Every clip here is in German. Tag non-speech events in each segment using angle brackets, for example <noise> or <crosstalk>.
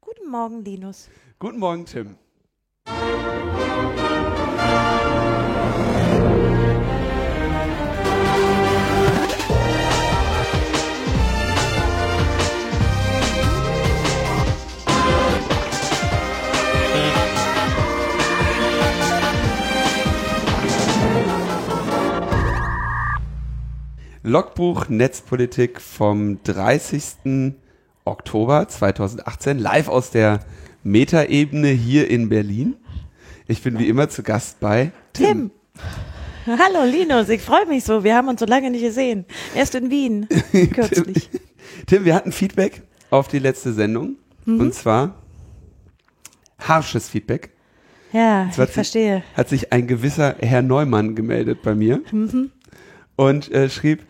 Guten Morgen, Linus. Guten Morgen, Tim. Logbuch Netzpolitik vom 30. Oktober 2018, live aus der Metaebene hier in Berlin. Ich bin wie immer zu Gast bei Tim. Tim. Hallo Linus, ich freue mich so. Wir haben uns so lange nicht gesehen. Erst in Wien, <laughs> kürzlich. Tim, Tim, wir hatten Feedback auf die letzte Sendung. Mhm. Und zwar harsches Feedback. Ja, ich verstehe. Hat sich ein gewisser Herr Neumann gemeldet bei mir mhm. und äh, schrieb,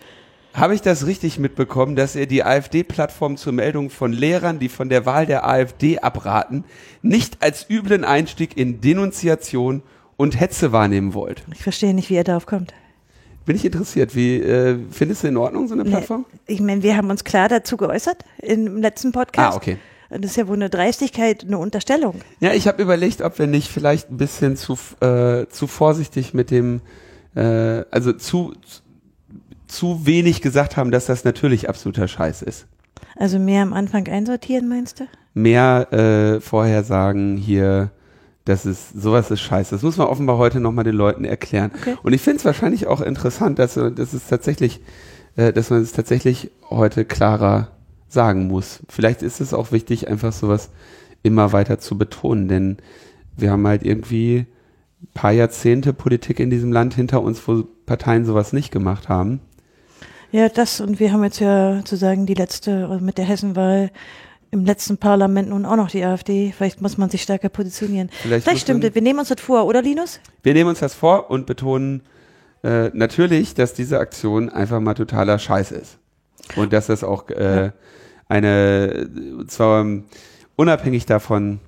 habe ich das richtig mitbekommen, dass ihr die AfD-Plattform zur Meldung von Lehrern, die von der Wahl der AfD abraten, nicht als üblen Einstieg in Denunziation und Hetze wahrnehmen wollt? Ich verstehe nicht, wie ihr darauf kommt. Bin ich interessiert. Wie äh, findest du in Ordnung so eine Plattform? Nee, ich meine, wir haben uns klar dazu geäußert im letzten Podcast. Ah, okay. Das ist ja wohl eine Dreistigkeit, eine Unterstellung. Ja, ich habe überlegt, ob wir nicht vielleicht ein bisschen zu, äh, zu vorsichtig mit dem, äh, also zu, zu wenig gesagt haben, dass das natürlich absoluter Scheiß ist. Also mehr am Anfang einsortieren, meinst du? Mehr äh, vorher sagen, hier, das ist, sowas ist scheiße. Das muss man offenbar heute nochmal den Leuten erklären. Okay. Und ich finde es wahrscheinlich auch interessant, dass, dass es tatsächlich, äh, dass man es tatsächlich heute klarer sagen muss. Vielleicht ist es auch wichtig, einfach sowas immer weiter zu betonen, denn wir haben halt irgendwie paar Jahrzehnte Politik in diesem Land hinter uns, wo Parteien sowas nicht gemacht haben. Ja, das und wir haben jetzt ja sozusagen die letzte also mit der Hessenwahl im letzten Parlament nun auch noch die AfD. Vielleicht muss man sich stärker positionieren. Vielleicht, Vielleicht stimmt es. Wir nehmen uns das vor, oder Linus? Wir nehmen uns das vor und betonen äh, natürlich, dass diese Aktion einfach mal totaler Scheiß ist. Und dass das auch äh, ja. eine, zwar unabhängig davon,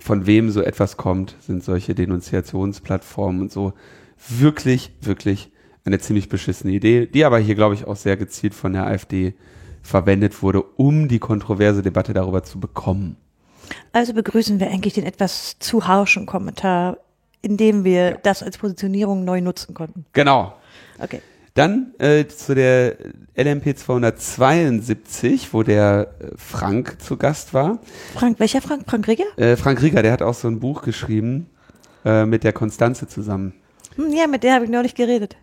von wem so etwas kommt, sind solche Denunziationsplattformen und so wirklich, wirklich eine ziemlich beschissene Idee, die aber hier, glaube ich, auch sehr gezielt von der AfD verwendet wurde, um die kontroverse Debatte darüber zu bekommen. Also begrüßen wir eigentlich den etwas zu harschen Kommentar, indem wir ja. das als Positionierung neu nutzen konnten. Genau. Okay. Dann äh, zu der LMP 272, wo der äh, Frank zu Gast war. Frank, welcher Frank? Frank Rieger? Äh, Frank Rieger, der hat auch so ein Buch geschrieben äh, mit der Konstanze zusammen. Hm, ja, mit der habe ich neulich geredet.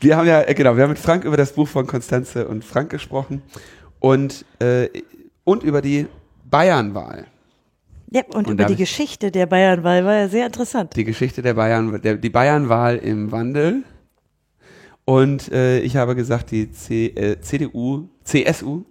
Wir haben ja, äh, genau, wir haben mit Frank über das Buch von Konstanze und Frank gesprochen und, äh, und über die Bayernwahl. Ja, und, und über die Geschichte der Bayernwahl war ja sehr interessant. Die Geschichte der Bayern, der, die Bayernwahl im Wandel. Und äh, ich habe gesagt, die C, äh, CDU, CSU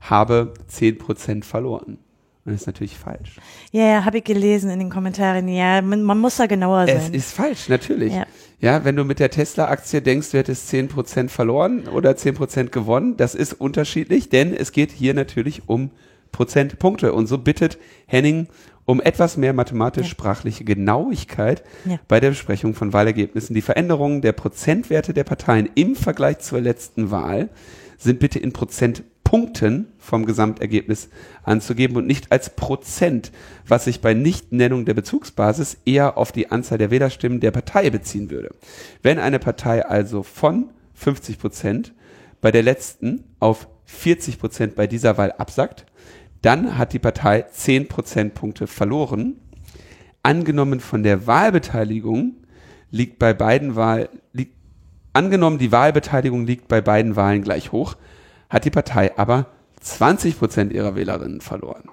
habe 10% verloren. Und das ist natürlich falsch. Ja, ja habe ich gelesen in den Kommentaren. Ja, man, man, muss da genauer sein. Es ist falsch, natürlich. Ja. ja wenn du mit der Tesla-Aktie denkst, du hättest 10% verloren oder 10% gewonnen, das ist unterschiedlich, denn es geht hier natürlich um Prozentpunkte. Und so bittet Henning um etwas mehr mathematisch-sprachliche Genauigkeit ja. bei der Besprechung von Wahlergebnissen. Die Veränderungen der Prozentwerte der Parteien im Vergleich zur letzten Wahl sind bitte in Prozent Punkten vom Gesamtergebnis anzugeben und nicht als Prozent, was sich bei Nichtnennung der Bezugsbasis eher auf die Anzahl der Wählerstimmen der Partei beziehen würde. Wenn eine Partei also von 50 Prozent bei der letzten auf 40 Prozent bei dieser Wahl absackt, dann hat die Partei 10 Prozentpunkte verloren. Angenommen von der Wahlbeteiligung liegt bei beiden Wahlen, angenommen die Wahlbeteiligung liegt bei beiden Wahlen gleich hoch, hat die Partei aber 20 Prozent ihrer Wählerinnen verloren.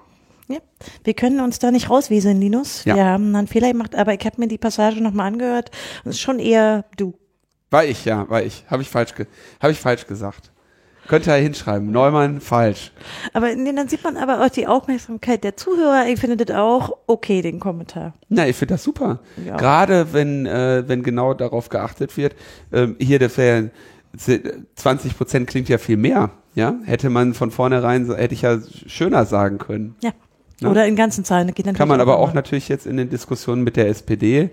Ja, wir können uns da nicht rauswieseln, Linus. Ja. Wir haben einen Fehler gemacht, aber ich habe mir die Passage nochmal angehört es ist schon eher du. War ich, ja, war ich. Habe ich, falsch hab ich falsch gesagt. Könnte er hinschreiben. Neumann, falsch. Aber nee, dann sieht man aber auch die Aufmerksamkeit der Zuhörer. Ich finde das auch okay, den Kommentar. Na, ich finde das super. Ja. Gerade wenn, äh, wenn genau darauf geachtet wird. Ähm, hier, das wäre 20 Prozent klingt ja viel mehr. Ja, hätte man von vornherein, hätte ich ja schöner sagen können. Ja. ja? Oder in ganzen Zahlen. Geht Kann man aber auch natürlich jetzt in den Diskussionen mit der SPD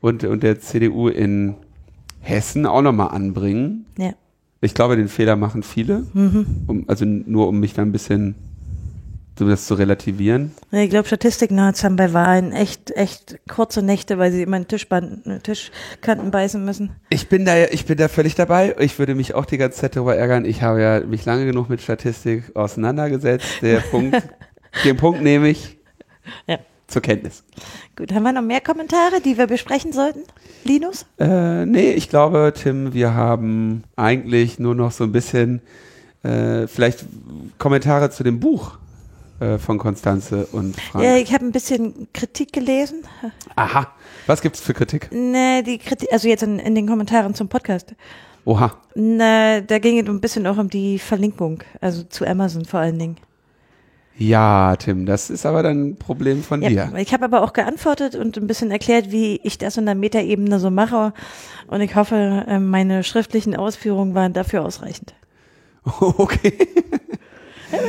und, und der CDU in Hessen auch nochmal anbringen. Ja. Ich glaube, den Fehler machen viele. Mhm. Um, also nur um mich da ein bisschen um das zu relativieren? Ich glaube, Statistiknerds haben bei Wahlen echt, echt kurze Nächte, weil sie immer in Tischbanden, Tischkanten beißen müssen. Ich bin da, ich bin da völlig dabei. Ich würde mich auch die ganze Zeit darüber ärgern. Ich habe ja mich lange genug mit Statistik auseinandergesetzt. Der <laughs> Punkt, den Punkt nehme ich ja. zur Kenntnis. Gut, haben wir noch mehr Kommentare, die wir besprechen sollten? Linus? Äh, nee, ich glaube, Tim, wir haben eigentlich nur noch so ein bisschen äh, vielleicht Kommentare zu dem Buch von Konstanze und Frank. Ja, ich habe ein bisschen Kritik gelesen. Aha. Was gibt's für Kritik? Nee, die Kritik, also jetzt in, in den Kommentaren zum Podcast. Oha. Na, da ging es ein bisschen auch um die Verlinkung, also zu Amazon vor allen Dingen. Ja, Tim, das ist aber dann ein Problem von ja, dir. Ich habe aber auch geantwortet und ein bisschen erklärt, wie ich das in der Metaebene so mache. Und ich hoffe, äh, meine schriftlichen Ausführungen waren dafür ausreichend. <laughs> Okay.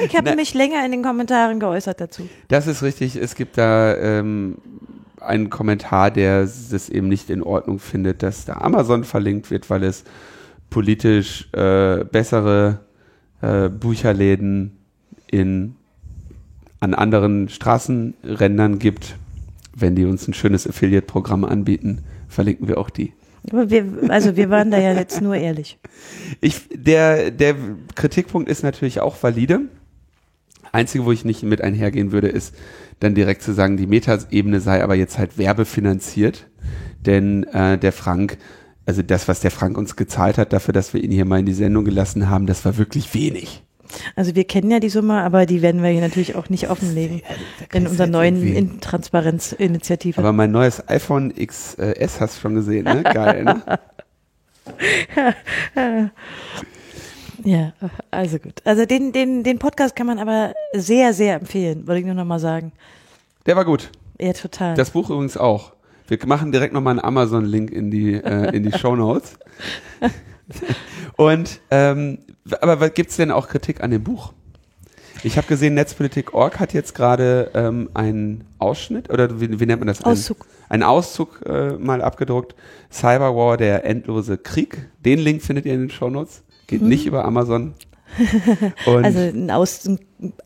Ich habe mich länger in den Kommentaren geäußert dazu. Das ist richtig. Es gibt da ähm, einen Kommentar, der es eben nicht in Ordnung findet, dass da Amazon verlinkt wird, weil es politisch äh, bessere äh, Bücherläden in, an anderen Straßenrändern gibt. Wenn die uns ein schönes Affiliate-Programm anbieten, verlinken wir auch die. Wir, also wir waren da ja jetzt nur ehrlich. Ich, der, der Kritikpunkt ist natürlich auch valide. Einzige, wo ich nicht mit einhergehen würde, ist dann direkt zu sagen, die Metaebene sei aber jetzt halt werbefinanziert. Denn äh, der Frank, also das, was der Frank uns gezahlt hat dafür, dass wir ihn hier mal in die Sendung gelassen haben, das war wirklich wenig. Also wir kennen ja die Summe, aber die werden wir hier natürlich auch nicht offenlegen in unserer neuen Intransparenz-Initiative. Aber mein neues iPhone XS hast du schon gesehen, ne? Geil, ne? <laughs> ja, also gut. Also den, den, den Podcast kann man aber sehr, sehr empfehlen, würde ich nur nochmal sagen. Der war gut. Ja, total. Das Buch übrigens auch. Wir machen direkt nochmal einen Amazon-Link in die, äh, in die Show Notes. <laughs> <laughs> Und ähm, aber was gibt's denn auch Kritik an dem Buch? Ich habe gesehen, Netzpolitik.org hat jetzt gerade ähm, einen Ausschnitt, oder wie, wie nennt man das? Auszug. Ein, einen Auszug äh, mal abgedruckt. Cyberwar, der endlose Krieg. Den Link findet ihr in den Shownotes. Geht mhm. nicht über Amazon. <laughs> also ein, Aus,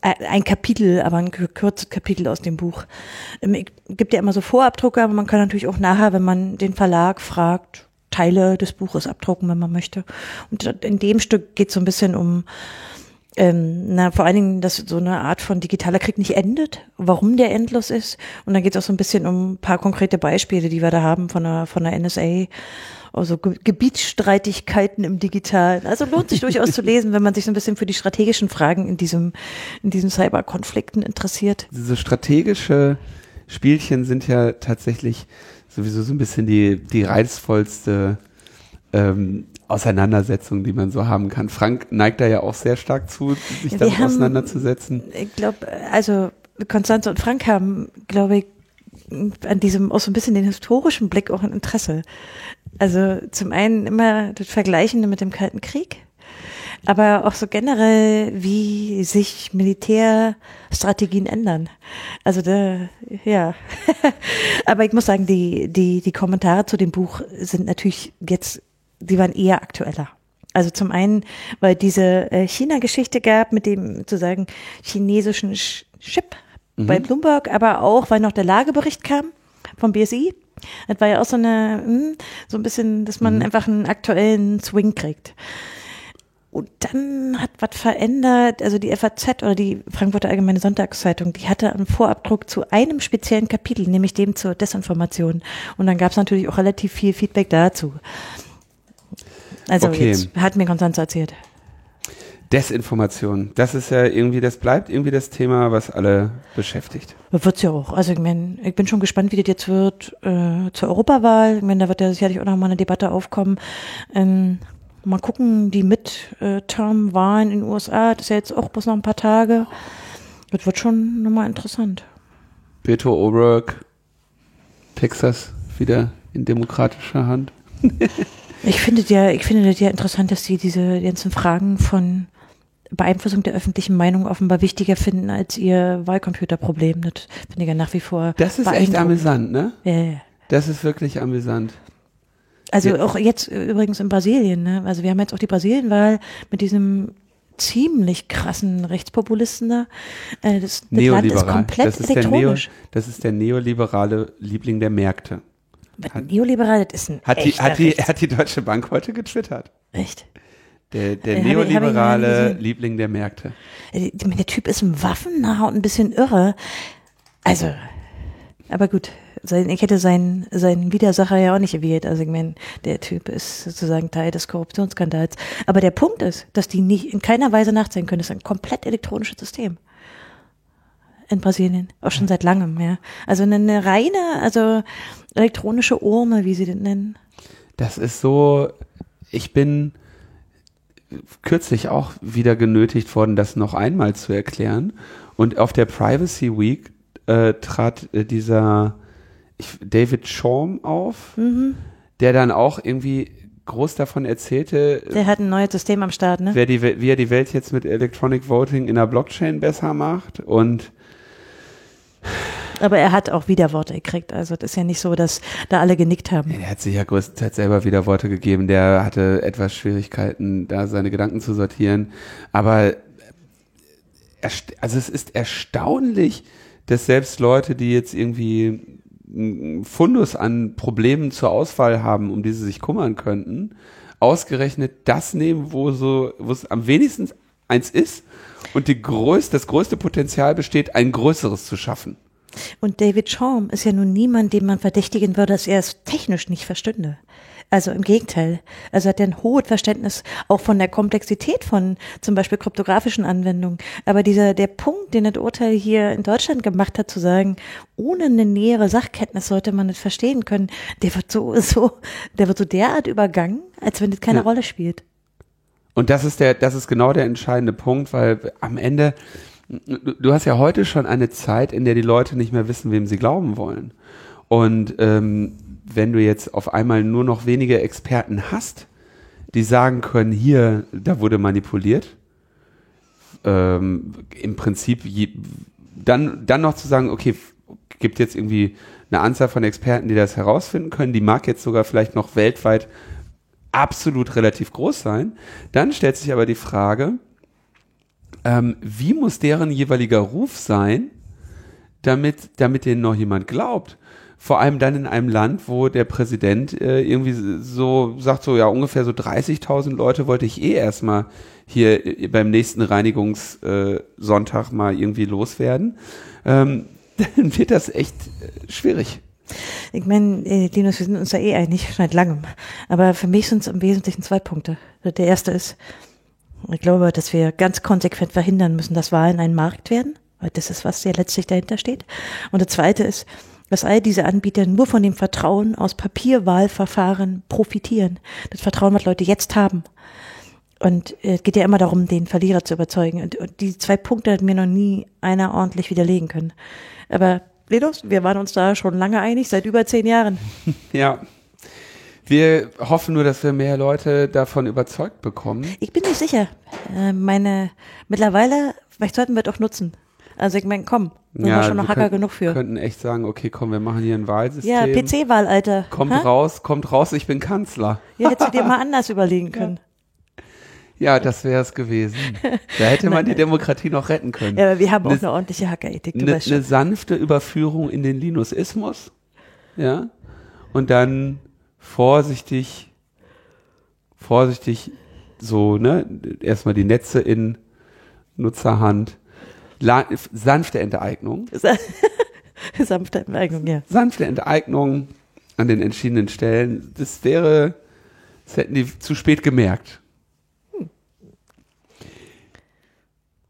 ein Kapitel, aber ein gekürztes Kapitel aus dem Buch. Es ähm, gibt ja immer so Vorabdrucke, aber man kann natürlich auch nachher, wenn man den Verlag fragt, Teile des Buches abdrucken, wenn man möchte. Und in dem Stück geht es so ein bisschen um, ähm, na, vor allen Dingen, dass so eine Art von digitaler Krieg nicht endet, warum der endlos ist. Und dann geht es auch so ein bisschen um ein paar konkrete Beispiele, die wir da haben von der, von der NSA. Also Ge Gebietsstreitigkeiten im Digitalen. Also lohnt sich durchaus zu lesen, wenn man sich so ein bisschen für die strategischen Fragen in diesem, in diesen Cyberkonflikten interessiert. Diese strategische Spielchen sind ja tatsächlich sowieso so ein bisschen die, die reizvollste ähm, Auseinandersetzung, die man so haben kann. Frank neigt da ja auch sehr stark zu, sich damit haben, auseinanderzusetzen. Ich glaube, also Konstanze und Frank haben, glaube ich, an diesem auch so ein bisschen den historischen Blick auch ein Interesse. Also zum einen immer das Vergleichende mit dem Kalten Krieg aber auch so generell, wie sich Militärstrategien ändern. Also da, ja. <laughs> aber ich muss sagen, die, die, die Kommentare zu dem Buch sind natürlich jetzt, die waren eher aktueller. Also zum einen, weil diese äh, China-Geschichte gab mit dem sozusagen chinesischen Chip mhm. bei Bloomberg, aber auch, weil noch der Lagebericht kam vom BSI. Das war ja auch so eine, hm, so ein bisschen, dass man mhm. einfach einen aktuellen Swing kriegt. Und dann hat was verändert, also die FAZ oder die Frankfurter Allgemeine Sonntagszeitung, die hatte einen Vorabdruck zu einem speziellen Kapitel, nämlich dem zur Desinformation. Und dann gab es natürlich auch relativ viel Feedback dazu. Also okay. jetzt hat mir Konstanze erzählt. Desinformation, das ist ja irgendwie, das bleibt irgendwie das Thema, was alle beschäftigt. Wird's ja auch. Also ich meine, ich bin schon gespannt, wie das jetzt wird äh, zur Europawahl. Ich meine, da wird ja sicherlich auch noch mal eine Debatte aufkommen. Ähm, Mal gucken, die Midterm-Wahlen in den USA, das ist ja jetzt auch bloß noch ein paar Tage. Das wird schon nochmal interessant. Beto O'Rourke, Texas wieder in demokratischer Hand. <laughs> ich finde ja, ich finde das ja interessant, dass sie diese ganzen Fragen von Beeinflussung der öffentlichen Meinung offenbar wichtiger finden als ihr Wahlcomputerproblem. Das finde ich ja nach wie vor. Das ist echt amüsant, ne? Ja, ja. Das ist wirklich amüsant. Also ja. auch jetzt übrigens in Brasilien, ne? Also wir haben jetzt auch die Brasilienwahl mit diesem ziemlich krassen Rechtspopulisten da. Äh, das, das Land ist komplett das ist elektronisch. Der Neo, das ist der neoliberale Liebling der Märkte. Hat, Neoliberal, das ist ein hat die, hat, die, hat die Deutsche Bank heute getwittert. Echt? Der, der äh, neoliberale Liebling der Märkte. Äh, der Typ ist ein waffennah und ein bisschen irre. Also, aber gut, sein, ich hätte seinen, seinen Widersacher ja auch nicht erwähnt. Also ich meine, der Typ ist sozusagen Teil des Korruptionsskandals. Aber der Punkt ist, dass die nicht in keiner Weise nachzeigen können. Das ist ein komplett elektronisches System. In Brasilien. Auch schon seit langem, ja. Also eine, eine reine, also elektronische Urne, wie sie den nennen. Das ist so, ich bin kürzlich auch wieder genötigt worden, das noch einmal zu erklären. Und auf der Privacy Week äh, trat äh, dieser ich, David Shorm auf, mhm. der dann auch irgendwie groß davon erzählte. Der hat ein neues System am Start, ne? Wer die, wie er die Welt jetzt mit Electronic Voting in der Blockchain besser macht und aber er hat auch Widerworte gekriegt. Also das ist ja nicht so, dass da alle genickt haben. Er hat sich ja größtenteils selber Widerworte gegeben. Der hatte etwas Schwierigkeiten, da seine Gedanken zu sortieren. Aber also es ist erstaunlich, dass selbst Leute, die jetzt irgendwie Fundus an Problemen zur Auswahl haben, um die sie sich kümmern könnten, ausgerechnet das nehmen, wo so, wo es am wenigsten eins ist und die größte, das größte Potenzial besteht, ein größeres zu schaffen. Und David Schaum ist ja nun niemand, den man verdächtigen würde, dass er es technisch nicht verstünde. Also im Gegenteil. Also hat er ein hohes Verständnis auch von der Komplexität von zum Beispiel kryptografischen Anwendungen. Aber dieser, der Punkt, den das Urteil hier in Deutschland gemacht hat, zu sagen, ohne eine nähere Sachkenntnis sollte man es verstehen können, der wird so, <laughs> so, der wird so derart übergangen, als wenn das keine ja. Rolle spielt. Und das ist der, das ist genau der entscheidende Punkt, weil am Ende, du hast ja heute schon eine Zeit, in der die Leute nicht mehr wissen, wem sie glauben wollen. Und ähm, wenn du jetzt auf einmal nur noch wenige Experten hast, die sagen können, hier, da wurde manipuliert, ähm, im Prinzip je, dann, dann noch zu sagen, okay, gibt jetzt irgendwie eine Anzahl von Experten, die das herausfinden können, die mag jetzt sogar vielleicht noch weltweit absolut relativ groß sein. Dann stellt sich aber die Frage, ähm, wie muss deren jeweiliger Ruf sein, damit, damit denen noch jemand glaubt? Vor allem dann in einem Land, wo der Präsident äh, irgendwie so sagt, so ja, ungefähr so 30.000 Leute wollte ich eh erstmal hier äh, beim nächsten Reinigungssonntag mal irgendwie loswerden. Ähm, <laughs> dann wird das echt äh, schwierig. Ich meine, äh, Linus, wir sind uns da eh einig, seit langem. Aber für mich sind es im Wesentlichen zwei Punkte. Der erste ist, ich glaube, dass wir ganz konsequent verhindern müssen, dass Wahlen ein Markt werden, weil das ist, was ja letztlich dahinter steht. Und der zweite ist, dass all diese Anbieter nur von dem Vertrauen aus Papierwahlverfahren profitieren. Das Vertrauen, was Leute jetzt haben. Und äh, es geht ja immer darum, den Verlierer zu überzeugen. Und, und die zwei Punkte hat mir noch nie einer ordentlich widerlegen können. Aber Linus, wir waren uns da schon lange einig, seit über zehn Jahren. <laughs> Ja. Wir hoffen nur, dass wir mehr Leute davon überzeugt bekommen. Ich bin nicht sicher. Äh, meine, mittlerweile, vielleicht sollten wir doch nutzen. Also ich meine, komm, sind ja, wir schon noch Hacker könnt, genug für. Wir könnten echt sagen, okay, komm, wir machen hier ein Wahlsystem. Ja, PC-Wahl, Alter. Kommt ha? raus, kommt raus, ich bin Kanzler. Ja, hättest du dir mal anders überlegen können. <laughs> Ja, das wäre es gewesen. Da hätte man die <laughs> Demokratie noch retten können. Ja, aber wir haben auch eine, ordentliche Hackerethik. Eine, eine sanfte Überführung in den Linusismus. Ja. Und dann vorsichtig, vorsichtig so, ne, erstmal die Netze in Nutzerhand La sanfte Enteignung. <laughs> sanfte Enteignung, ja. Sanfte Enteignung an den entschiedenen Stellen. Das wäre, das hätten die zu spät gemerkt. Hm.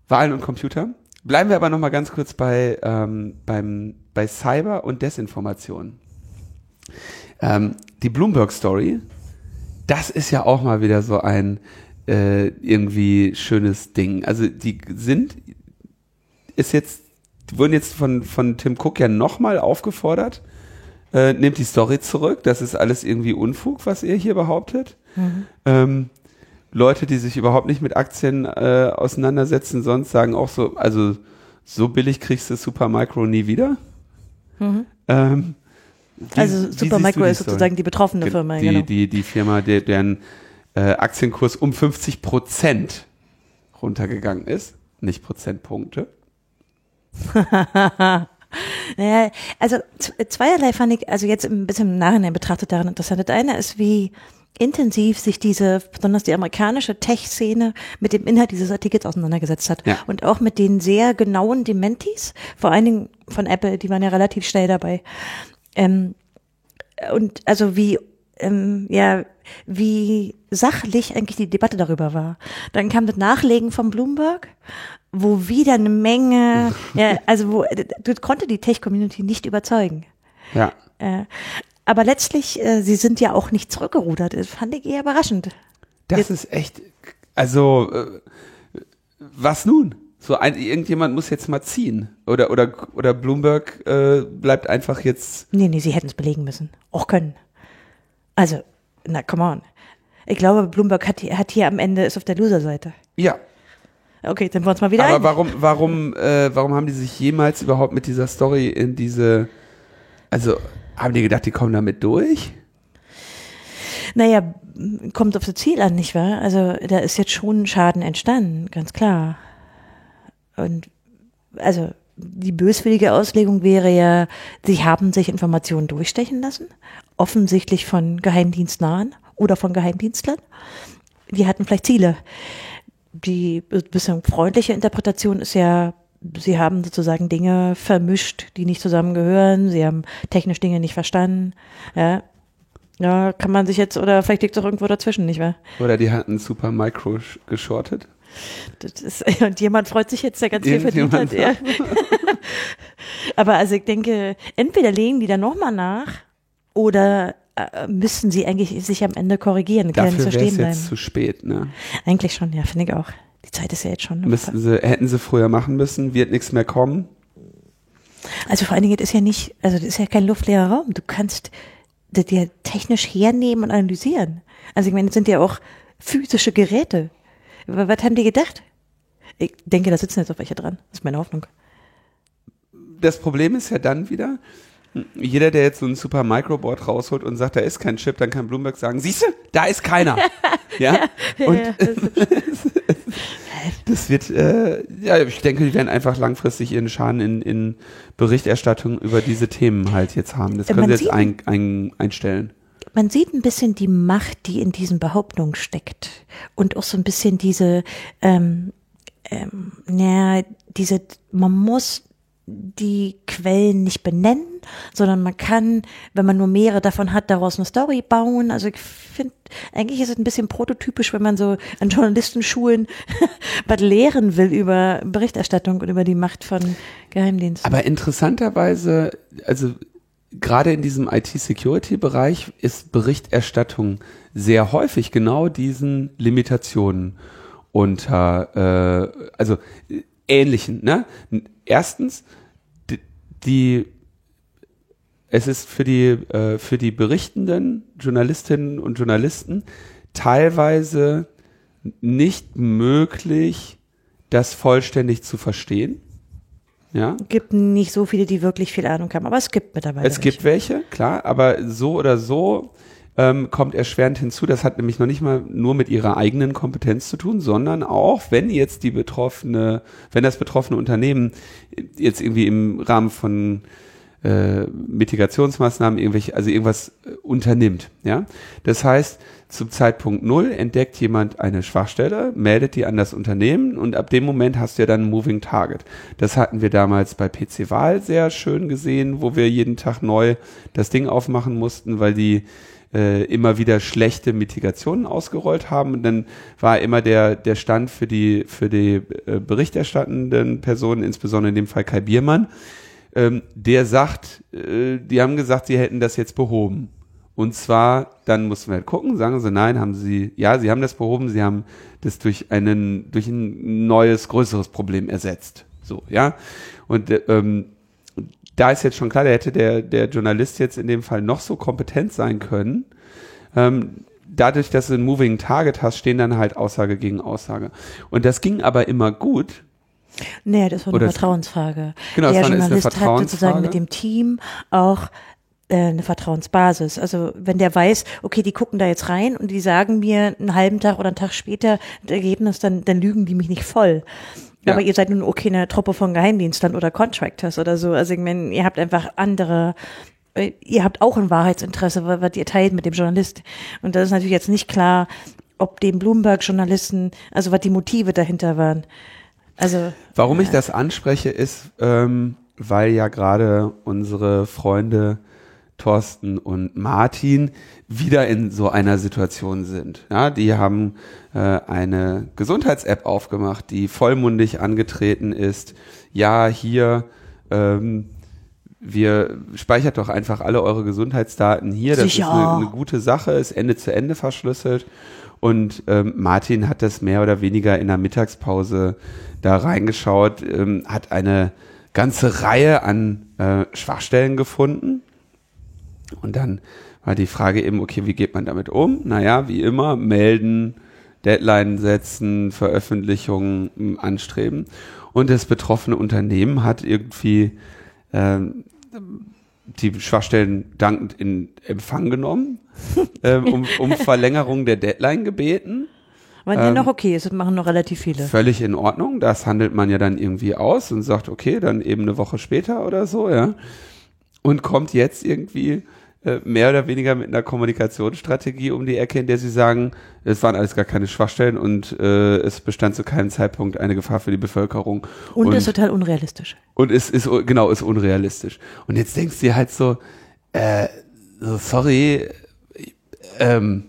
Wahlen und Computer. Bleiben wir aber noch mal ganz kurz bei, ähm, beim, bei Cyber und Desinformation. Ähm, die Bloomberg-Story, das ist ja auch mal wieder so ein äh, irgendwie schönes Ding. Also die sind ist jetzt, wurden jetzt von, von Tim Cook ja nochmal aufgefordert, äh, nehmt die Story zurück, das ist alles irgendwie Unfug, was ihr hier behauptet. Mhm. Ähm, Leute, die sich überhaupt nicht mit Aktien äh, auseinandersetzen, sonst sagen auch so, also so billig kriegst du Supermicro nie wieder. Mhm. Ähm, wie, also Supermicro ist sozusagen die betroffene Firma. Die, genau. die, die Firma, der, deren äh, Aktienkurs um 50 Prozent runtergegangen ist, nicht Prozentpunkte. <laughs> naja, also zweierlei fand ich, also jetzt ein bisschen im Nachhinein betrachtet daran interessant. Das eine ist, wie intensiv sich diese, besonders die amerikanische Tech-Szene mit dem Inhalt dieses Artikels auseinandergesetzt hat. Ja. Und auch mit den sehr genauen Dementis, vor allen Dingen von Apple, die waren ja relativ schnell dabei. Ähm, und also wie, ähm, ja, wie sachlich eigentlich die Debatte darüber war. Dann kam das Nachlegen von Bloomberg, wo wieder eine Menge, <laughs> ja, also wo, das konnte die Tech-Community nicht überzeugen. Ja. Äh, aber letztlich, äh, sie sind ja auch nicht zurückgerudert. Das fand ich eher überraschend. Das Jetzt, ist echt, also, äh, was nun? So ein, irgendjemand muss jetzt mal ziehen. Oder, oder, oder Bloomberg äh, bleibt einfach jetzt. Nee, nee, sie hätten es belegen müssen. Auch können. Also, na, come on. Ich glaube, Bloomberg hat, hat hier am Ende, ist auf der Loser-Seite. Ja. Okay, dann wollen wir uns mal wieder Aber ein. warum, warum, äh, warum haben die sich jemals überhaupt mit dieser Story in diese, also haben die gedacht, die kommen damit durch? Naja, kommt auf das Ziel an, nicht wahr? Also da ist jetzt schon Schaden entstanden, ganz klar. Und also die böswillige Auslegung wäre ja, sie haben sich Informationen durchstechen lassen, offensichtlich von Geheimdienstnahen oder von Geheimdienstlern. Die hatten vielleicht Ziele. Die bisschen freundliche Interpretation ist ja, sie haben sozusagen Dinge vermischt, die nicht zusammengehören. Sie haben technisch Dinge nicht verstanden. Ja, ja kann man sich jetzt, oder vielleicht liegt es auch irgendwo dazwischen, nicht wahr? Oder die hatten Super Micro geschortet. Ist, <laughs> und jemand freut sich jetzt, der ganz viel verdient hat. Ja. <laughs> Aber also ich denke, entweder legen die da nochmal nach oder äh, müssen sie eigentlich sich am Ende korrigieren. Dafür wäre es jetzt zu spät, ne? Eigentlich schon, ja, finde ich auch. Die Zeit ist ja jetzt schon. Müssten sie, hätten sie früher machen müssen, wird nichts mehr kommen. Also vor allen Dingen, das ist ja nicht, also das ist ja kein luftleerer Raum. Du kannst das ja technisch hernehmen und analysieren. Also ich meine, das sind ja auch physische Geräte. Was haben die gedacht? Ich denke, da sitzen jetzt auch welche dran. Das ist meine Hoffnung. Das Problem ist ja dann wieder, jeder, der jetzt so ein super Microboard rausholt und sagt, da ist kein Chip, dann kann Bloomberg sagen, siehst du, da ist keiner. <laughs> ja? Und <laughs> das wird, äh, ja, ich denke, die werden einfach langfristig ihren Schaden in, in Berichterstattung über diese Themen halt jetzt haben. Das können Man sie jetzt ein, ein, einstellen man sieht ein bisschen die Macht, die in diesen Behauptungen steckt und auch so ein bisschen diese, ähm, ähm, naja, diese, man muss die Quellen nicht benennen, sondern man kann, wenn man nur mehrere davon hat, daraus eine Story bauen. Also ich finde, eigentlich ist es ein bisschen prototypisch, wenn man so an Journalistenschulen <laughs> was lehren will über Berichterstattung und über die Macht von Geheimdiensten. Aber interessanterweise, also gerade in diesem IT-Security-Bereich ist Berichterstattung sehr häufig genau diesen Limitationen unter, äh, also äh, ähnlichen. Ne? Erstens, die, die es ist für die, äh, für die berichtenden Journalistinnen und Journalisten teilweise nicht möglich, das vollständig zu verstehen. Ja. Gibt nicht so viele, die wirklich viel Ahnung haben, aber es gibt mittlerweile. Es welche. gibt welche, klar, aber so oder so ähm, kommt erschwerend hinzu. Das hat nämlich noch nicht mal nur mit ihrer eigenen Kompetenz zu tun, sondern auch, wenn jetzt die betroffene, wenn das betroffene Unternehmen jetzt irgendwie im Rahmen von äh, Mitigationsmaßnahmen irgendwelche, also irgendwas äh, unternimmt. Ja, das heißt, zum Zeitpunkt null entdeckt jemand eine Schwachstelle, meldet die an das Unternehmen und ab dem Moment hast du ja dann ein Moving Target. Das hatten wir damals bei PC Wahl sehr schön gesehen, wo wir jeden Tag neu das Ding aufmachen mussten, weil die äh, immer wieder schlechte Mitigationen ausgerollt haben. Und dann war immer der, der Stand für die, für die äh, berichterstattenden Personen, insbesondere in dem Fall Kai Biermann, ähm, der sagt, äh, die haben gesagt, sie hätten das jetzt behoben. Und zwar, dann mussten wir halt gucken, sagen sie, nein, haben sie, ja, sie haben das behoben, sie haben das durch einen, durch ein neues, größeres Problem ersetzt. So, ja. Und ähm, da ist jetzt schon klar, da hätte der, der Journalist jetzt in dem Fall noch so kompetent sein können. Ähm, dadurch, dass du ein Moving Target hast, stehen dann halt Aussage gegen Aussage. Und das ging aber immer gut, Nee, das war eine Oder Vertrauensfrage. Genau, der Journalist eine hat sozusagen mit dem Team auch eine Vertrauensbasis. Also wenn der weiß, okay, die gucken da jetzt rein und die sagen mir einen halben Tag oder einen Tag später das Ergebnis, dann, dann lügen die mich nicht voll. Ja. Aber ihr seid nun okay eine Truppe von Geheimdienstern oder Contractors oder so. Also ich meine, ihr habt einfach andere, äh, ihr habt auch ein Wahrheitsinteresse, was ihr teilt mit dem Journalist. Und das ist natürlich jetzt nicht klar, ob dem Bloomberg-Journalisten, also was die Motive dahinter waren. Also warum ich das anspreche, ist, ähm, weil ja gerade unsere Freunde Thorsten und Martin wieder in so einer Situation sind. Ja, die haben äh, eine Gesundheits-App aufgemacht, die vollmundig angetreten ist. Ja, hier ähm, wir speichert doch einfach alle eure Gesundheitsdaten hier. Das Sicher. ist eine, eine, gute Sache, ist Ende zu Ende verschlüsselt. Und ähm, Martin hat das mehr oder weniger in der Mittagspause da reingeschaut, ähm, hat eine ganze Reihe an äh, Schwachstellen gefunden. Und dann war die Frage eben, okay, wie geht man damit um? Naja, wie immer, melden, Deadline setzen, Veröffentlichungen hm, anstreben. Und das betroffene Unternehmen hat irgendwie äh, die Schwachstellen dankend in Empfang genommen, <laughs> äh, um, um Verlängerung der Deadline gebeten. Weil ähm, noch okay ist, das machen noch relativ viele. Völlig in Ordnung. Das handelt man ja dann irgendwie aus und sagt, okay, dann eben eine Woche später oder so, ja. Und kommt jetzt irgendwie mehr oder weniger mit einer Kommunikationsstrategie um die Ecke, in der sie sagen, es waren alles gar keine Schwachstellen und äh, es bestand zu keinem Zeitpunkt eine Gefahr für die Bevölkerung. Und, und ist total unrealistisch. Und es ist, genau, ist unrealistisch. Und jetzt denkst du dir halt so, äh, sorry, ähm,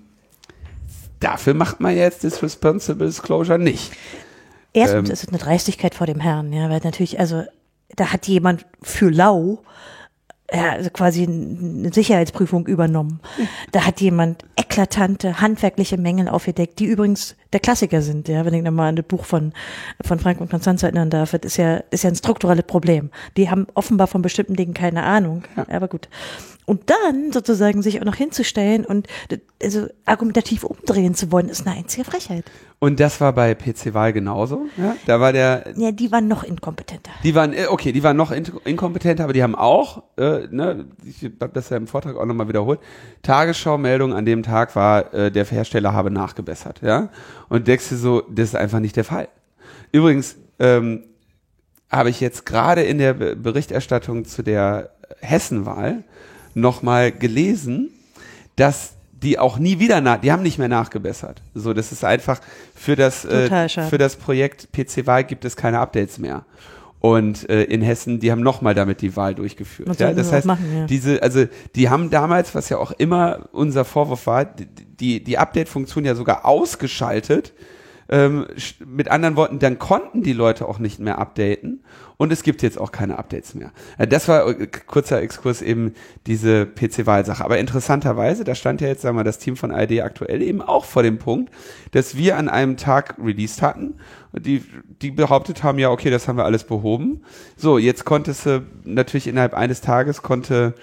dafür macht man jetzt das Responsible Disclosure nicht. Erstens ähm, ist es eine Dreistigkeit vor dem Herrn, ja, weil natürlich, also da hat jemand für lau ja, also quasi eine Sicherheitsprüfung übernommen. Da hat jemand eklatante handwerkliche Mängel aufgedeckt, die übrigens der Klassiker sind, ja, wenn ich nochmal an das Buch von, von Frank und Konstanz erinnern darf, das ist ja, ist ja ein strukturelles Problem. Die haben offenbar von bestimmten Dingen keine Ahnung, ja. aber gut. Und dann sozusagen sich auch noch hinzustellen und also argumentativ umdrehen zu wollen, ist eine einzige Frechheit. Und das war bei PC Wahl genauso. Ja, da war der. Ja, die waren noch inkompetenter. Die waren äh, okay, die waren noch inkompetenter, aber die haben auch, äh, ne, ich habe das ja im Vortrag auch nochmal wiederholt. Tagesschau-Meldung an dem Tag war, äh, der Hersteller habe nachgebessert, ja. Und denkst du so, das ist einfach nicht der Fall. Übrigens ähm, habe ich jetzt gerade in der Berichterstattung zu der Hessenwahl nochmal gelesen, dass die auch nie wieder nach, die haben nicht mehr nachgebessert. So, das ist einfach für das äh, für das Projekt PC-Wahl gibt es keine Updates mehr. Und äh, in Hessen, die haben nochmal damit die Wahl durchgeführt. Ja, das heißt, machen, ja. diese, also die haben damals, was ja auch immer unser Vorwurf war, die, die Update-Funktion ja sogar ausgeschaltet, ähm, mit anderen Worten, dann konnten die Leute auch nicht mehr updaten und es gibt jetzt auch keine Updates mehr. Äh, das war äh, kurzer Exkurs eben diese PC-Wahlsache. Aber interessanterweise, da stand ja jetzt, sagen wir, das Team von ARD aktuell eben auch vor dem Punkt, dass wir an einem Tag released hatten, die, die behauptet haben, ja, okay, das haben wir alles behoben. So, jetzt konnte es natürlich innerhalb eines Tages konnte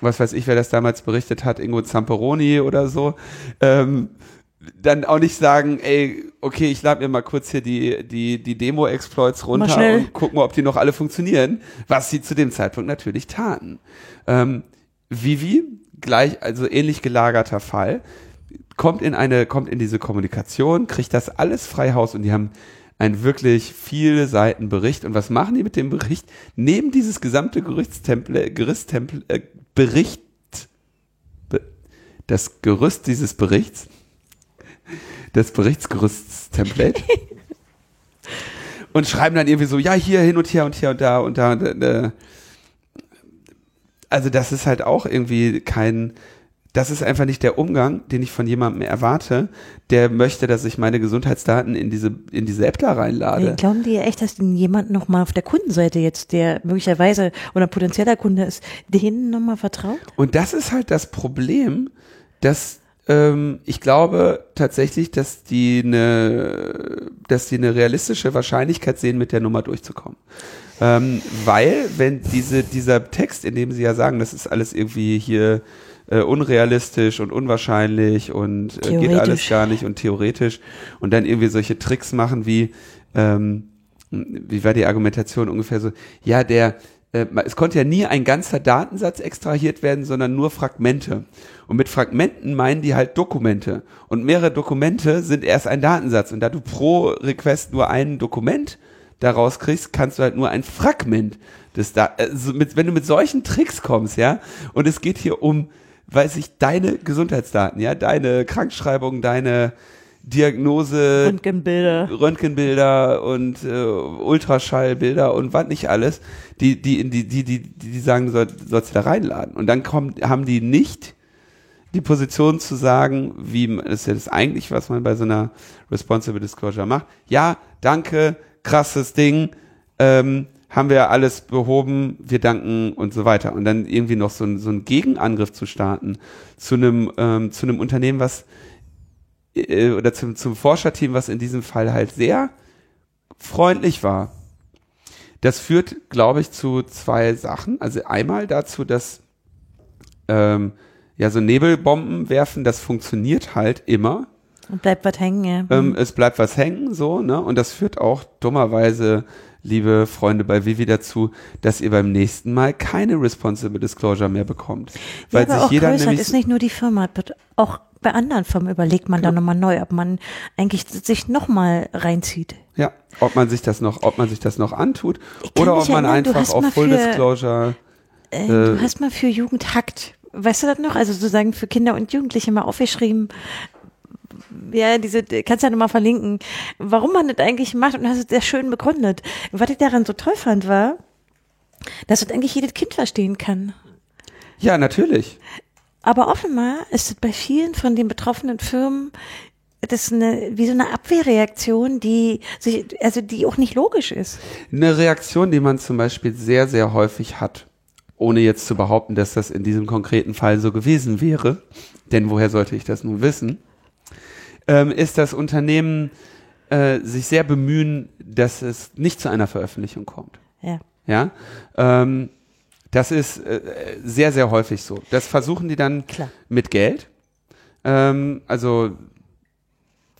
was weiß ich, wer das damals berichtet hat, Ingo Zamperoni oder so, ähm, dann auch nicht sagen, ey, okay, ich lade mir mal kurz hier die, die, die Demo-Exploits runter und gucken, ob die noch alle funktionieren, was sie zu dem Zeitpunkt natürlich taten. Ähm, Vivi, gleich, also ähnlich gelagerter Fall, kommt in eine, kommt in diese Kommunikation, kriegt das alles frei Haus und die haben einen wirklich viele Seiten Bericht. Und was machen die mit dem Bericht? Neben dieses gesamte Gerichtstemple, Gerichtstemple, äh, Bericht, das Gerüst dieses Berichts, des Berichtsgerüsts-Template. und schreiben dann irgendwie so, ja, hier hin und hier und hier und da und da. Und, äh, also das ist halt auch irgendwie kein, das ist einfach nicht der Umgang, den ich von jemandem erwarte, der möchte, dass ich meine Gesundheitsdaten in diese, in diese App da reinlade. Nee, glauben die echt, dass jemand nochmal auf der Kundenseite jetzt, der möglicherweise oder potenzieller Kunde ist, denen nochmal vertraut? Und das ist halt das Problem, dass ähm, ich glaube tatsächlich, dass die eine, dass die eine realistische Wahrscheinlichkeit sehen, mit der Nummer durchzukommen. Ähm, weil, wenn diese, dieser Text, in dem sie ja sagen, das ist alles irgendwie hier äh, unrealistisch und unwahrscheinlich und äh, geht alles gar nicht und theoretisch und dann irgendwie solche Tricks machen wie, ähm, wie war die Argumentation ungefähr so, ja, der, äh, es konnte ja nie ein ganzer Datensatz extrahiert werden, sondern nur Fragmente. Und mit Fragmenten meinen die halt Dokumente. Und mehrere Dokumente sind erst ein Datensatz. Und da du pro Request nur ein Dokument daraus kriegst, kannst du halt nur ein Fragment des da also mit, wenn du mit solchen Tricks kommst, ja, und es geht hier um, weiß ich, deine Gesundheitsdaten, ja, deine Krankschreibung, deine Diagnose, Röntgenbilder, Röntgenbilder und äh, Ultraschallbilder und was nicht alles, die die die die die die sagen soll, sollst du da reinladen und dann kommen haben die nicht die Position zu sagen, wie ist ja das eigentlich, was man bei so einer Responsible Disclosure macht. Ja, danke, krasses Ding, ähm, haben wir alles behoben, wir danken und so weiter. Und dann irgendwie noch so, ein, so einen Gegenangriff zu starten zu einem, ähm, zu einem Unternehmen, was äh, oder zum, zum Forscherteam, was in diesem Fall halt sehr freundlich war. Das führt, glaube ich, zu zwei Sachen. Also einmal dazu, dass ähm, ja so Nebelbomben werfen, das funktioniert halt immer. Und bleibt was hängen, ja. Ähm, mhm. es bleibt was hängen, so, ne? Und das führt auch dummerweise, liebe Freunde bei Vivi, dazu, dass ihr beim nächsten Mal keine Responsible Disclosure mehr bekommt. Ja, weil aber sich jeder größer ist nicht nur die Firma, auch bei anderen Firmen überlegt man genau. dann nochmal neu, ob man eigentlich sich nochmal reinzieht. Ja, ob man sich das noch, ob man sich das noch antut oder ob man erinnern, einfach auf Full für, Disclosure. Äh, du äh, hast mal für Jugend hackt, weißt du das noch? Also sozusagen für Kinder und Jugendliche mal aufgeschrieben, ja, diese, kannst ja nochmal verlinken, warum man das eigentlich macht und hast es sehr schön begründet. Was ich daran so toll fand, war, dass das eigentlich jedes Kind verstehen kann. Ja, natürlich. Aber offenbar ist es bei vielen von den betroffenen Firmen das ist eine, wie so eine Abwehrreaktion, die sich, also die auch nicht logisch ist. Eine Reaktion, die man zum Beispiel sehr, sehr häufig hat, ohne jetzt zu behaupten, dass das in diesem konkreten Fall so gewesen wäre, denn woher sollte ich das nun wissen, ähm, ist, dass Unternehmen äh, sich sehr bemühen, dass es nicht zu einer Veröffentlichung kommt. Ja. Ja. Ähm, das ist äh, sehr, sehr häufig so. Das versuchen die dann Klar. mit Geld. Ähm, also